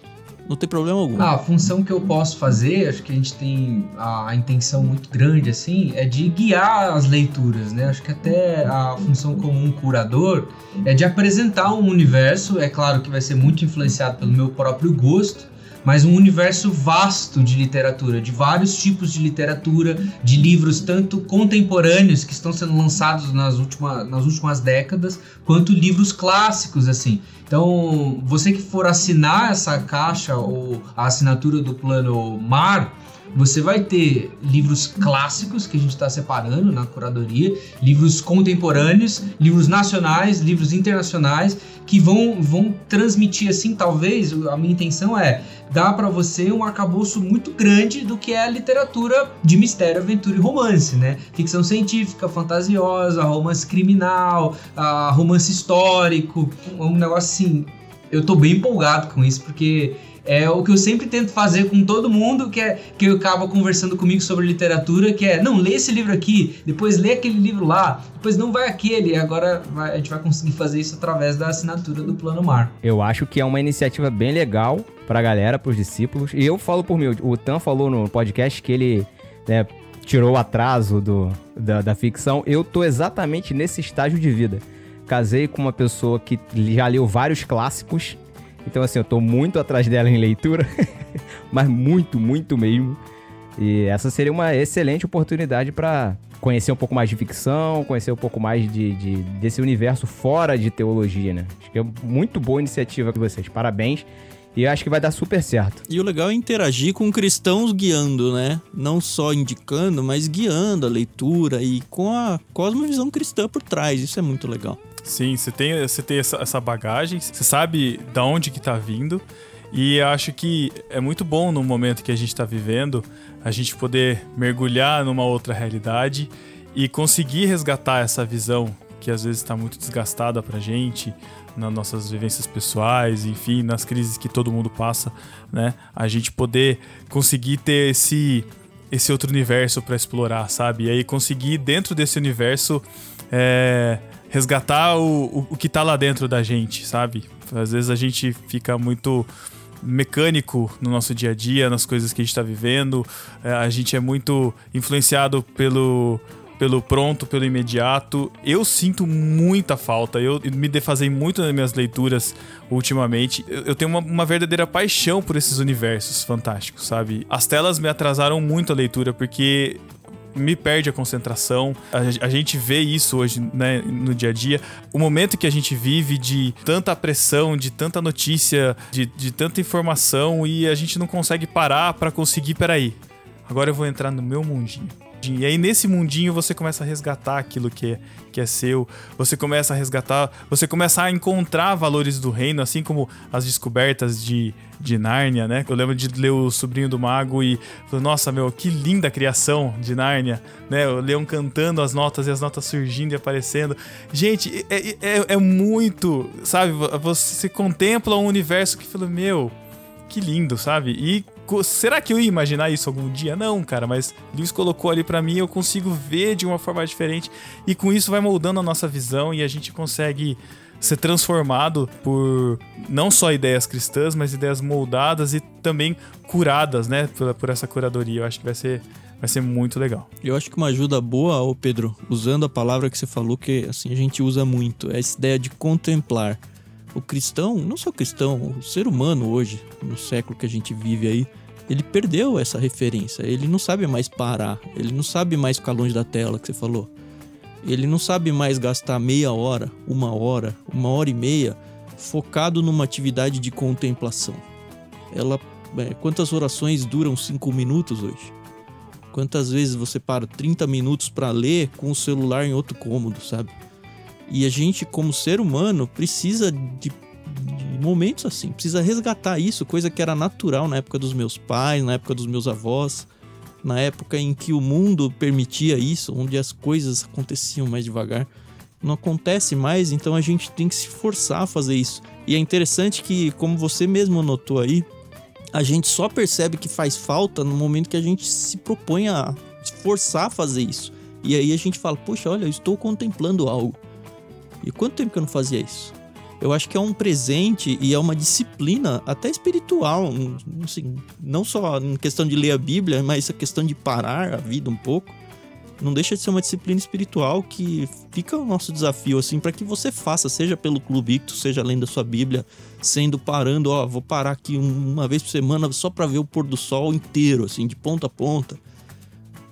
Não tem problema algum. Ah, a função que eu posso fazer, acho que a gente tem a, a intenção muito grande, assim, é de guiar as leituras, né? Acho que até a função como um curador é de apresentar um universo. É claro que vai ser muito influenciado pelo meu próprio gosto, mas um universo vasto de literatura, de vários tipos de literatura, de livros tanto contemporâneos que estão sendo lançados nas, última, nas últimas décadas, quanto livros clássicos, assim. Então, você que for assinar essa caixa ou a assinatura do plano Mar, você vai ter livros clássicos que a gente está separando na curadoria, livros contemporâneos, livros nacionais, livros internacionais que vão, vão transmitir assim, talvez a minha intenção é dar para você um arcabouço muito grande do que é a literatura de mistério, aventura e romance, né? Ficção científica, fantasiosa, romance criminal, uh, romance histórico, um negócio assim. Eu tô bem empolgado com isso porque é o que eu sempre tento fazer com todo mundo que é que acaba conversando comigo sobre literatura, que é, não, lê esse livro aqui, depois lê aquele livro lá, depois não vai aquele, agora vai, a gente vai conseguir fazer isso através da assinatura do Plano Mar. Eu acho que é uma iniciativa bem legal pra galera, pros discípulos, e eu falo por mim, o Tan falou no podcast que ele né, tirou o atraso do, da, da ficção, eu tô exatamente nesse estágio de vida. Casei com uma pessoa que já leu vários clássicos, então, assim, eu tô muito atrás dela em leitura, mas muito, muito mesmo. E essa seria uma excelente oportunidade para conhecer um pouco mais de ficção, conhecer um pouco mais de, de, desse universo fora de teologia, né? Acho que é muito boa iniciativa com vocês. Parabéns. E acho que vai dar super certo. E o legal é interagir com cristãos guiando, né? Não só indicando, mas guiando a leitura e com a cosmovisão cristã por trás. Isso é muito legal. Sim, você tem, você tem essa, essa bagagem, você sabe da onde que tá vindo. E acho que é muito bom no momento que a gente está vivendo a gente poder mergulhar numa outra realidade e conseguir resgatar essa visão que às vezes está muito desgastada pra gente nas nossas vivências pessoais, enfim, nas crises que todo mundo passa, né? A gente poder conseguir ter esse esse outro universo para explorar, sabe? E aí conseguir dentro desse universo é, resgatar o, o, o que tá lá dentro da gente, sabe? Às vezes a gente fica muito mecânico no nosso dia a dia, nas coisas que a gente está vivendo. É, a gente é muito influenciado pelo pelo pronto, pelo imediato. Eu sinto muita falta. Eu me defasei muito nas minhas leituras ultimamente. Eu, eu tenho uma, uma, verdadeira paixão por esses universos fantásticos, sabe? As telas me atrasaram muito a leitura porque me perde a concentração. A, a, gente vê isso hoje, né, no dia a dia. O momento que a gente vive de tanta pressão, de tanta notícia, de, de tanta informação e a gente não consegue parar para conseguir, peraí, agora eu vou entrar no meu mundinho. E aí nesse mundinho você começa a resgatar aquilo que é, que é seu, você começa a resgatar, você começa a encontrar valores do reino, assim como as descobertas de, de Nárnia, né? Eu lembro de ler o Sobrinho do Mago e falei, nossa, meu, que linda criação de Nárnia, né? O leão cantando as notas e as notas surgindo e aparecendo. Gente, é, é, é muito, sabe? Você contempla um universo que fala, meu, que lindo, sabe? E será que eu ia imaginar isso algum dia? Não, cara, mas Lewis colocou ali para mim, eu consigo ver de uma forma diferente e com isso vai moldando a nossa visão e a gente consegue ser transformado por não só ideias cristãs, mas ideias moldadas e também curadas, né, por, por essa curadoria. Eu acho que vai ser vai ser muito legal. Eu acho que uma ajuda boa, ô Pedro, usando a palavra que você falou que assim a gente usa muito, é essa ideia de contemplar. O cristão, não só o cristão, o ser humano hoje, no século que a gente vive aí, ele perdeu essa referência. Ele não sabe mais parar, ele não sabe mais ficar longe da tela que você falou. Ele não sabe mais gastar meia hora, uma hora, uma hora e meia focado numa atividade de contemplação. Ela, é, quantas orações duram cinco minutos hoje? Quantas vezes você para 30 minutos para ler com o celular em outro cômodo, sabe? E a gente, como ser humano, precisa de, de momentos assim, precisa resgatar isso, coisa que era natural na época dos meus pais, na época dos meus avós na época em que o mundo permitia isso, onde as coisas aconteciam mais devagar. Não acontece mais, então a gente tem que se forçar a fazer isso. E é interessante que, como você mesmo notou aí, a gente só percebe que faz falta no momento que a gente se propõe a se forçar a fazer isso. E aí a gente fala, poxa, olha, eu estou contemplando algo. E quanto tempo que eu não fazia isso? eu acho que é um presente e é uma disciplina até espiritual, assim, não só em questão de ler a Bíblia, mas a questão de parar a vida um pouco. Não deixa de ser uma disciplina espiritual que fica o nosso desafio assim para que você faça, seja pelo Clube seja lendo a sua Bíblia, sendo parando, ó, vou parar aqui uma vez por semana só para ver o pôr do sol inteiro, assim, de ponta a ponta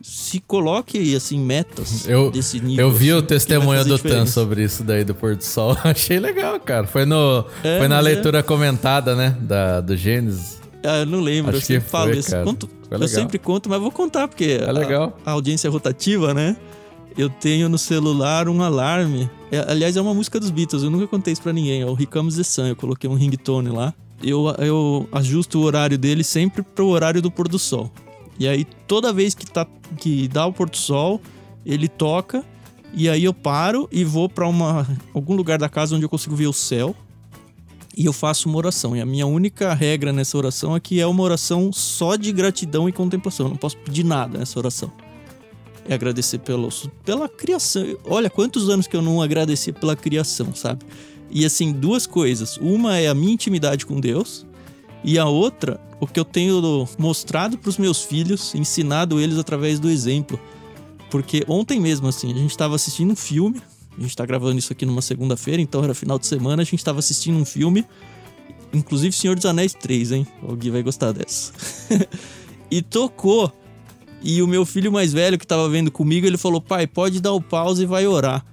se coloque assim metas eu, desse nível. Eu vi assim, o testemunho do Tan sobre isso daí do pôr do sol. Achei legal, cara. Foi no é, foi na é. leitura é. comentada, né, da do Gênesis. Ah, eu não lembro, Acho eu sempre falo foi, isso. Conto, eu sempre conto, mas vou contar porque é legal. A, a audiência é rotativa, né? Eu tenho no celular um alarme. É, aliás, é uma música dos Beatles, eu nunca contei isso pra ninguém. É o Ricamos the Sun, eu coloquei um ringtone lá. Eu, eu ajusto o horário dele sempre pro horário do pôr do sol. E aí toda vez que tá que dá o porto sol, ele toca e aí eu paro e vou para uma algum lugar da casa onde eu consigo ver o céu. E eu faço uma oração. E a minha única regra nessa oração é que é uma oração só de gratidão e contemplação. Eu não posso pedir nada nessa oração. É agradecer pelo, pela criação. Olha, quantos anos que eu não agradeci pela criação, sabe? E assim, duas coisas. Uma é a minha intimidade com Deus. E a outra, o que eu tenho mostrado para os meus filhos, ensinado eles através do exemplo. Porque ontem mesmo, assim, a gente estava assistindo um filme. A gente está gravando isso aqui numa segunda-feira, então era final de semana. A gente estava assistindo um filme, inclusive Senhor dos Anéis 3, hein? O Gui vai gostar dessa. e tocou. E o meu filho mais velho que estava vendo comigo, ele falou: pai, pode dar o pause e vai orar.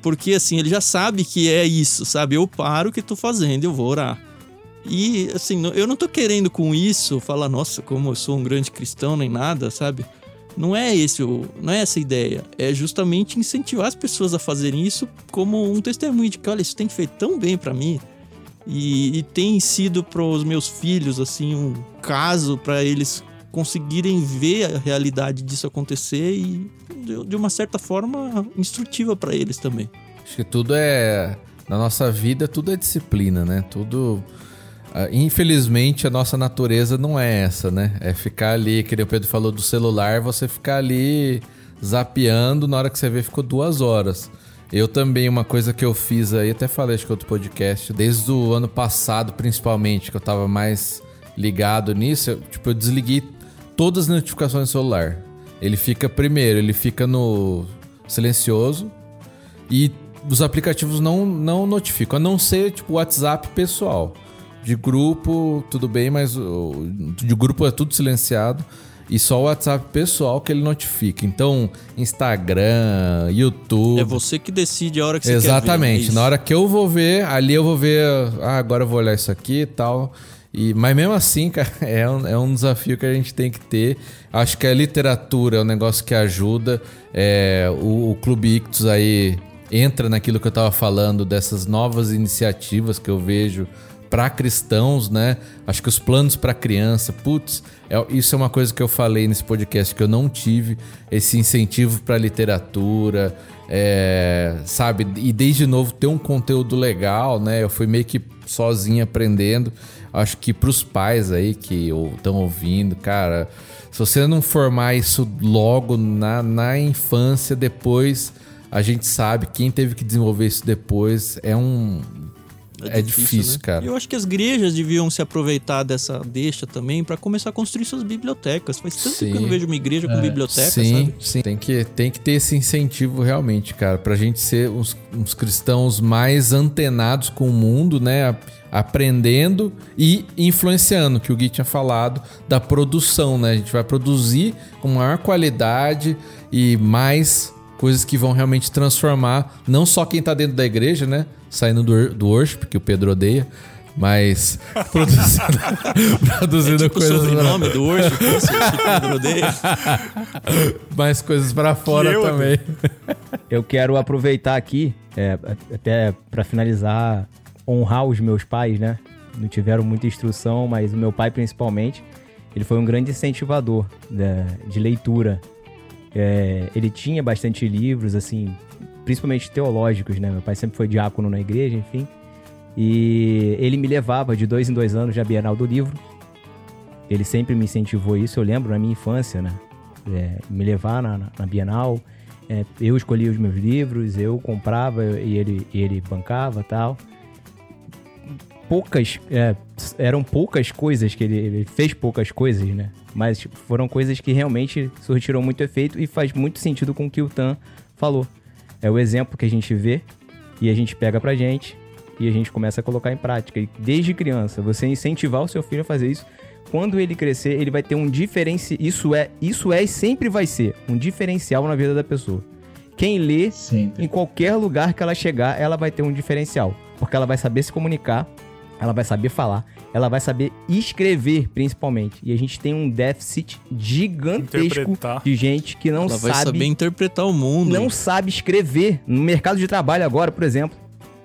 Porque assim, ele já sabe que é isso, sabe? Eu paro o que estou fazendo, eu vou orar. E assim, eu não tô querendo com isso falar, nossa, como eu sou um grande cristão nem nada, sabe? Não é esse não é essa a ideia. É justamente incentivar as pessoas a fazerem isso como um testemunho de que, olha, isso tem feito tão bem para mim. E, e, tem sido para os meus filhos assim um caso para eles conseguirem ver a realidade disso acontecer e de, de uma certa forma instrutiva para eles também. Acho que tudo é na nossa vida tudo é disciplina, né? Tudo. Uh, infelizmente, a nossa natureza não é essa, né? É ficar ali, que o Pedro falou do celular, você ficar ali zapeando, na hora que você vê, ficou duas horas. Eu também, uma coisa que eu fiz aí, até falei acho que outro podcast, desde o ano passado, principalmente, que eu tava mais ligado nisso, eu, tipo, eu desliguei todas as notificações do celular. Ele fica primeiro, ele fica no silencioso e os aplicativos não, não notificam, a não ser tipo WhatsApp pessoal. De grupo, tudo bem, mas de grupo é tudo silenciado e só o WhatsApp pessoal que ele notifica. Então, Instagram, YouTube. É você que decide a hora que você Exatamente. quer ver. Na hora que eu vou ver, ali eu vou ver, ah, agora eu vou olhar isso aqui e tal. E, mas mesmo assim, cara, é um, é um desafio que a gente tem que ter. Acho que a literatura é um negócio que ajuda. É, o, o Clube Ictus aí entra naquilo que eu estava falando, dessas novas iniciativas que eu vejo para cristãos, né? Acho que os planos para criança, putz, é, isso é uma coisa que eu falei nesse podcast que eu não tive esse incentivo para literatura, é, sabe? E desde novo ter um conteúdo legal, né? Eu fui meio que sozinho aprendendo. Acho que para os pais aí que estão ouvindo, cara, se você não formar isso logo na, na infância, depois a gente sabe quem teve que desenvolver isso depois é um é, é difícil, difícil né? cara. Eu acho que as igrejas deviam se aproveitar dessa deixa também para começar a construir suas bibliotecas. Faz tanto sim. que eu não vejo uma igreja com é. biblioteca, sim, sabe? Sim, tem que, tem que ter esse incentivo realmente, cara, pra gente ser uns, uns cristãos mais antenados com o mundo, né? Aprendendo e influenciando, que o Gui tinha falado, da produção, né? A gente vai produzir com maior qualidade e mais coisas que vão realmente transformar não só quem tá dentro da igreja, né? Saindo do, do worship, que o Pedro odeia, mas produzindo, produzindo é tipo coisas. O sobrenome pra... do worship, que o Pedro odeia. mais coisas para fora eu também. Eu quero aproveitar aqui, é, até para finalizar, honrar os meus pais, né? Não tiveram muita instrução, mas o meu pai principalmente, ele foi um grande incentivador de, de leitura. É, ele tinha bastante livros, assim, principalmente teológicos, né? Meu pai sempre foi diácono na igreja, enfim. E ele me levava de dois em dois anos à Bienal do Livro. Ele sempre me incentivou isso, eu lembro na minha infância, né? É, me levar na, na Bienal. É, eu escolhia os meus livros, eu comprava e ele, e ele bancava tal. Poucas, é, eram poucas coisas que ele, ele, fez poucas coisas, né? Mas tipo, foram coisas que realmente surtiram muito efeito e faz muito sentido com o que o Tan falou. É o exemplo que a gente vê e a gente pega pra gente e a gente começa a colocar em prática. E desde criança, você incentivar o seu filho a fazer isso, quando ele crescer, ele vai ter um diferencial. Isso é, isso é e sempre vai ser um diferencial na vida da pessoa. Quem lê, sempre. em qualquer lugar que ela chegar, ela vai ter um diferencial. Porque ela vai saber se comunicar, ela vai saber falar, ela vai saber escrever, principalmente. E a gente tem um déficit gigantesco de gente que não ela sabe. vai saber interpretar o mundo. Não sabe escrever. No mercado de trabalho agora, por exemplo.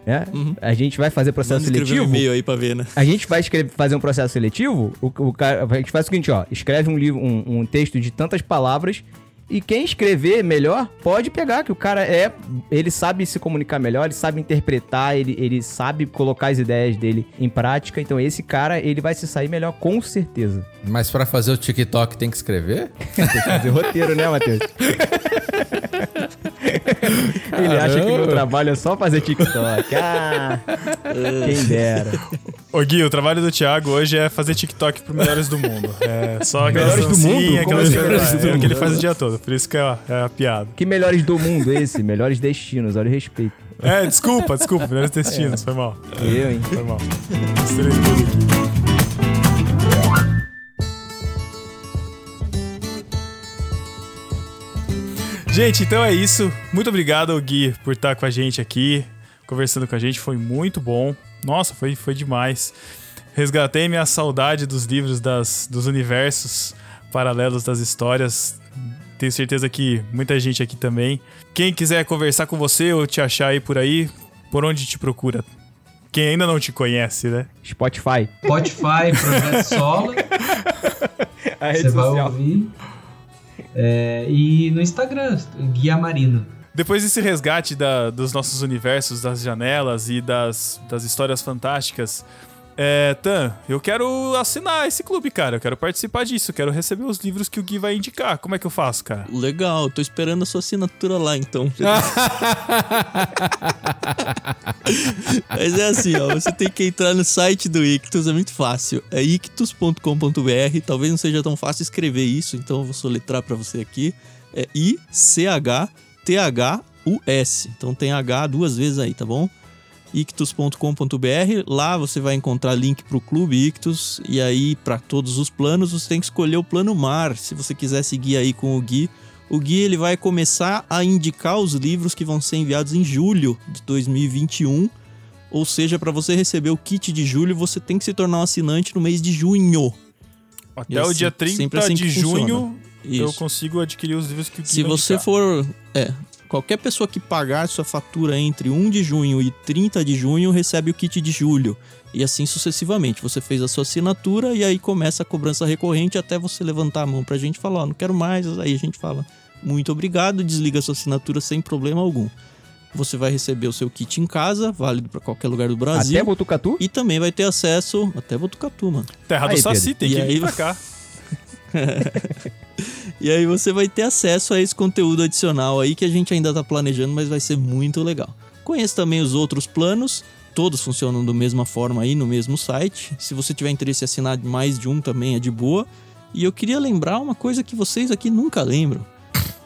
Né? Uhum. A gente vai fazer processo Vamos seletivo. Um e-mail aí pra ver, né? A gente vai escrever, fazer um processo seletivo. O, o cara, a gente faz o seguinte, ó. Escreve um livro, um, um texto de tantas palavras e quem escrever melhor pode pegar, que o cara é. Ele sabe se comunicar melhor, ele sabe interpretar, ele, ele sabe colocar as ideias dele em prática. Então, esse cara, ele vai se sair melhor, com certeza. Mas para fazer o TikTok tem que escrever? tem que fazer roteiro, né, Matheus? ele acha que o meu trabalho é só fazer TikTok. Ah, quem dera. Ô Gui, o trabalho do Thiago hoje é fazer TikTok pro Melhores do Mundo. É só aquelas Melhores do Mundo? Aquelas coisas é, que ele faz o dia todo. Por isso que é, é a piada. Que melhores do mundo esse? melhores destinos, olha o respeito. É, desculpa, desculpa. Melhores destinos, é. foi mal. Eu, hein? Foi mal. Estrei tudo aqui. Gente, então é isso. Muito obrigado, Gui, por estar com a gente aqui, conversando com a gente. Foi muito bom. Nossa, foi, foi demais. Resgatei minha saudade dos livros das, dos universos paralelos das histórias. Tenho certeza que muita gente aqui também. Quem quiser conversar com você ou te achar aí por aí, por onde te procura? Quem ainda não te conhece, né? Spotify. Spotify, Projeto Solo. A rede você social. vai ouvir. É, e no Instagram, Guia Marino. depois desse resgate da, dos nossos universos, das janelas e das, das histórias fantásticas, é, Tan, eu quero assinar esse clube, cara. Eu quero participar disso. Eu quero receber os livros que o Gui vai indicar. Como é que eu faço, cara? Legal, tô esperando a sua assinatura lá, então. Mas é assim, ó. Você tem que entrar no site do Ictus, é muito fácil. É ictus.com.br. Talvez não seja tão fácil escrever isso, então eu vou soletrar para você aqui. É I-C-H-T-H-U-S. Então tem H duas vezes aí, tá bom? ictus.com.br. Lá você vai encontrar link para o Clube Ictus e aí para todos os planos você tem que escolher o plano Mar, se você quiser seguir aí com o Gui. O Gui ele vai começar a indicar os livros que vão ser enviados em julho de 2021. Ou seja, para você receber o kit de julho, você tem que se tornar um assinante no mês de junho. Até assim, o dia 30 assim de junho eu consigo adquirir os livros que o Gui Se você indicar. for, é, Qualquer pessoa que pagar sua fatura entre 1 de junho e 30 de junho recebe o kit de julho. E assim sucessivamente. Você fez a sua assinatura e aí começa a cobrança recorrente até você levantar a mão pra gente falar, ó, não quero mais. Aí a gente fala, muito obrigado, desliga a sua assinatura sem problema algum. Você vai receber o seu kit em casa, válido para qualquer lugar do Brasil. Até Botucatu? E também vai ter acesso até Botucatu, mano. Terra do Saci, tem que ir pra cá. e aí você vai ter acesso a esse conteúdo adicional aí que a gente ainda tá planejando, mas vai ser muito legal. Conheça também os outros planos, todos funcionam da mesma forma aí no mesmo site. Se você tiver interesse em assinar mais de um também é de boa. E eu queria lembrar uma coisa que vocês aqui nunca lembram.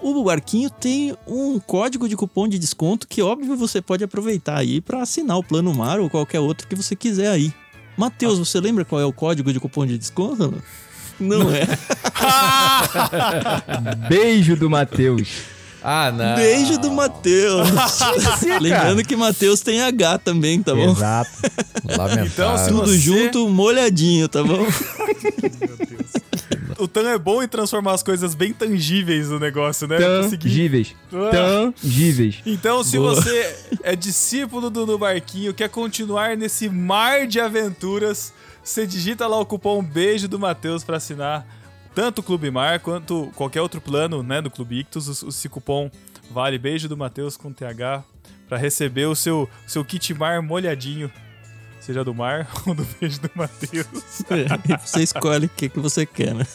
O Barquinho tem um código de cupom de desconto que, óbvio, você pode aproveitar aí para assinar o Plano Mar ou qualquer outro que você quiser aí. Matheus, você lembra qual é o código de cupom de desconto? Não é. Beijo do Matheus. Ah, não. Beijo do Matheus. Lembrando que Matheus tem H também, tá bom? Exato. Lamentável. Então, tudo você... junto, molhadinho, tá bom? o Tan é bom em transformar as coisas bem tangíveis no negócio, né? Tangíveis. Ah. Tangíveis. Então, se Boa. você é discípulo do No Barquinho, quer continuar nesse mar de aventuras, você digita lá o cupom beijo do Matheus para assinar tanto o Clube Mar quanto qualquer outro plano né, do Clube Ictus. Esse cupom vale beijo do Matheus com TH para receber o seu, seu kit mar molhadinho. Seja do mar ou do beijo do Matheus. É, você escolhe o que, que você quer, né?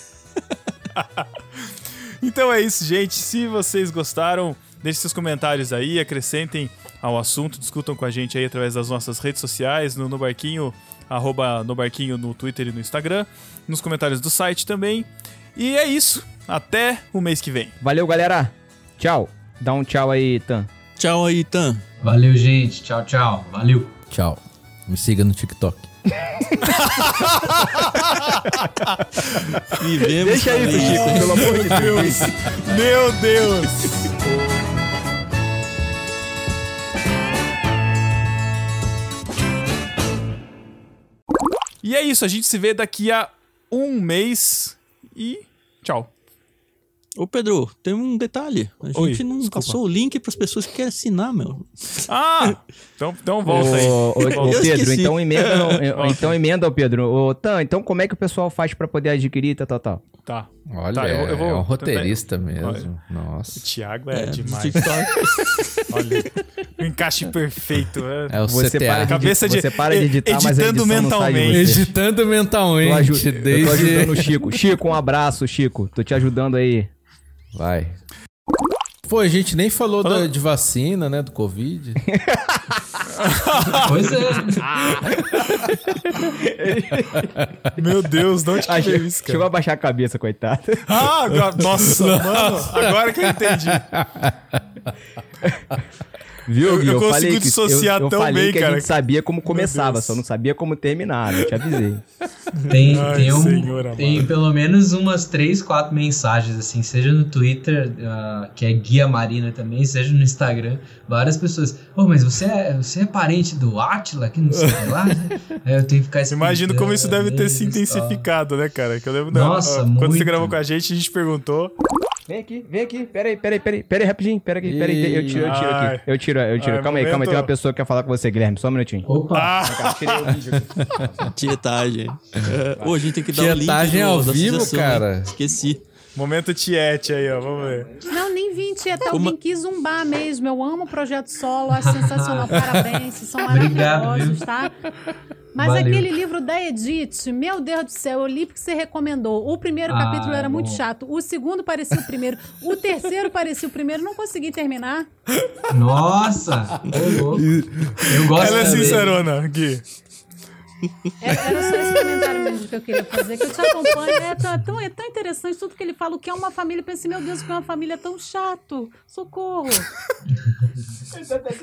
então é isso, gente. Se vocês gostaram, deixem seus comentários aí, acrescentem ao assunto, discutam com a gente aí através das nossas redes sociais, no, no Barquinho arroba no Barquinho no Twitter e no Instagram, nos comentários do site também. E é isso. Até o mês que vem. Valeu, galera. Tchau. Dá um tchau aí, Tan. Tchau aí, Tan. Valeu, gente. Tchau, tchau. Valeu. Tchau. Me siga no TikTok. Deixa isso, Chico, pelo amor de Deus. Meu Deus. E é isso, a gente se vê daqui a um mês e tchau. Ô Pedro, tem um detalhe. A gente Oi, não desculpa. passou o link para as pessoas que querem assinar, meu. Ah! então, então volta aí. Ô, ô, ô Pedro, então emenda, não, então emenda, Pedro. Ô, Tan, então como é que o pessoal faz para poder adquirir, tal, tal, tal? Tá. Olha, tá, eu, eu vou, é um roteirista tentar... mesmo. Olha, Nossa. O Thiago é, é demais. Olha, o encaixe perfeito. É, é o você CTA. Para de, Cabeça de, você para de editar, mas editando mentalmente. Editando mentalmente. Eu, aju desde... eu tô ajudando o Chico. Chico, um abraço, Chico. Tô te ajudando aí. Vai. Pô, a gente nem falou da, de vacina, né? Do Covid. pois é. Meu Deus, não te veio isso, cara? Chegou a baixar a cabeça, coitado. Ah, nossa, mano. Agora que eu entendi. Viu, eu, eu, consigo dissociar eu, eu tão falei bem, que cara. a gente sabia como começava, só não sabia como terminava. Eu te avisei. Tem, Ai, tem, um, senhora, tem pelo menos umas três, quatro mensagens, assim, seja no Twitter, uh, que é Guia Marina também, seja no Instagram, várias pessoas. Ô, oh, mas você é, você é parente do Atila, que não sei lá, né? eu tenho que ficar Imagino como isso deve ter se intensificado, né, cara? Que eu lembro Nossa, da, quando você gravou com a gente, a gente perguntou. Vem aqui, vem aqui, peraí, peraí, peraí, peraí, rapidinho, peraí, aqui, peraí, eu tiro, eu tiro aqui, eu tiro, eu tiro, calma aí, calma aí, tem uma pessoa que quer falar com você, Guilherme, só um minutinho. Opa! Ah. Tirei o vídeo aqui. Tietagem. Ô, a gente tem que dar o link Tietagem ao vivo, cara. Esqueci. Momento tiete aí, ó, vamos ver. Não, nem vim tietar, eu vim quis zumbar mesmo. Eu amo o Projeto Solo, acho sensacional. Parabéns, são maravilhosos, tá? Mas Valeu. aquele livro da Edith, meu Deus do céu, eu li porque você recomendou. O primeiro ah, capítulo era bom. muito chato, o segundo parecia o primeiro, o terceiro parecia o primeiro, não consegui terminar. Nossa! eu gosto Ela é sincerona, Gui. É, era só esse comentário mesmo que eu queria fazer, que eu te acompanho. É tão, é tão interessante tudo que ele fala. O que é uma família? Eu pensei, meu Deus, que é uma família tão chato. Socorro.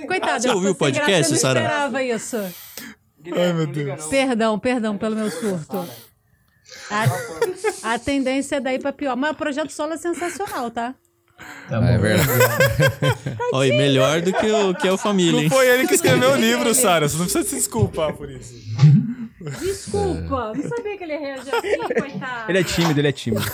Coitado, você ouviu o podcast, Sara? Eu não esperava isso. Ai, meu Deus. Perdão, perdão pelo meu surto. A, a tendência é daí pra pior. Mas o projeto solo é sensacional, tá? Tá é verdade. Olha, melhor do que o que é o Família, hein? Não foi ele que escreveu o livro, Sara. Você não precisa se desculpar por isso. Desculpa, não sabia que ele ia reagir assim, coitado. Ele é tímido, ele é tímido.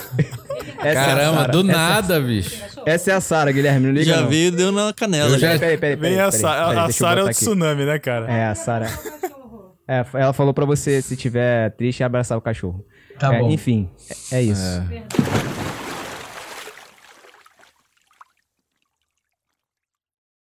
Essa Caramba, é do nada, essa... bicho. Essa é a Sara, Guilherme, não liga Já não. veio deu na canela. Já... Peraí, peraí, peraí. Vem a, Sara, a Sara é o tsunami, né, cara? É, a Sara. É, ela falou pra você, se tiver triste, abraçar o cachorro. Tá é, bom. Enfim, é, é isso. É.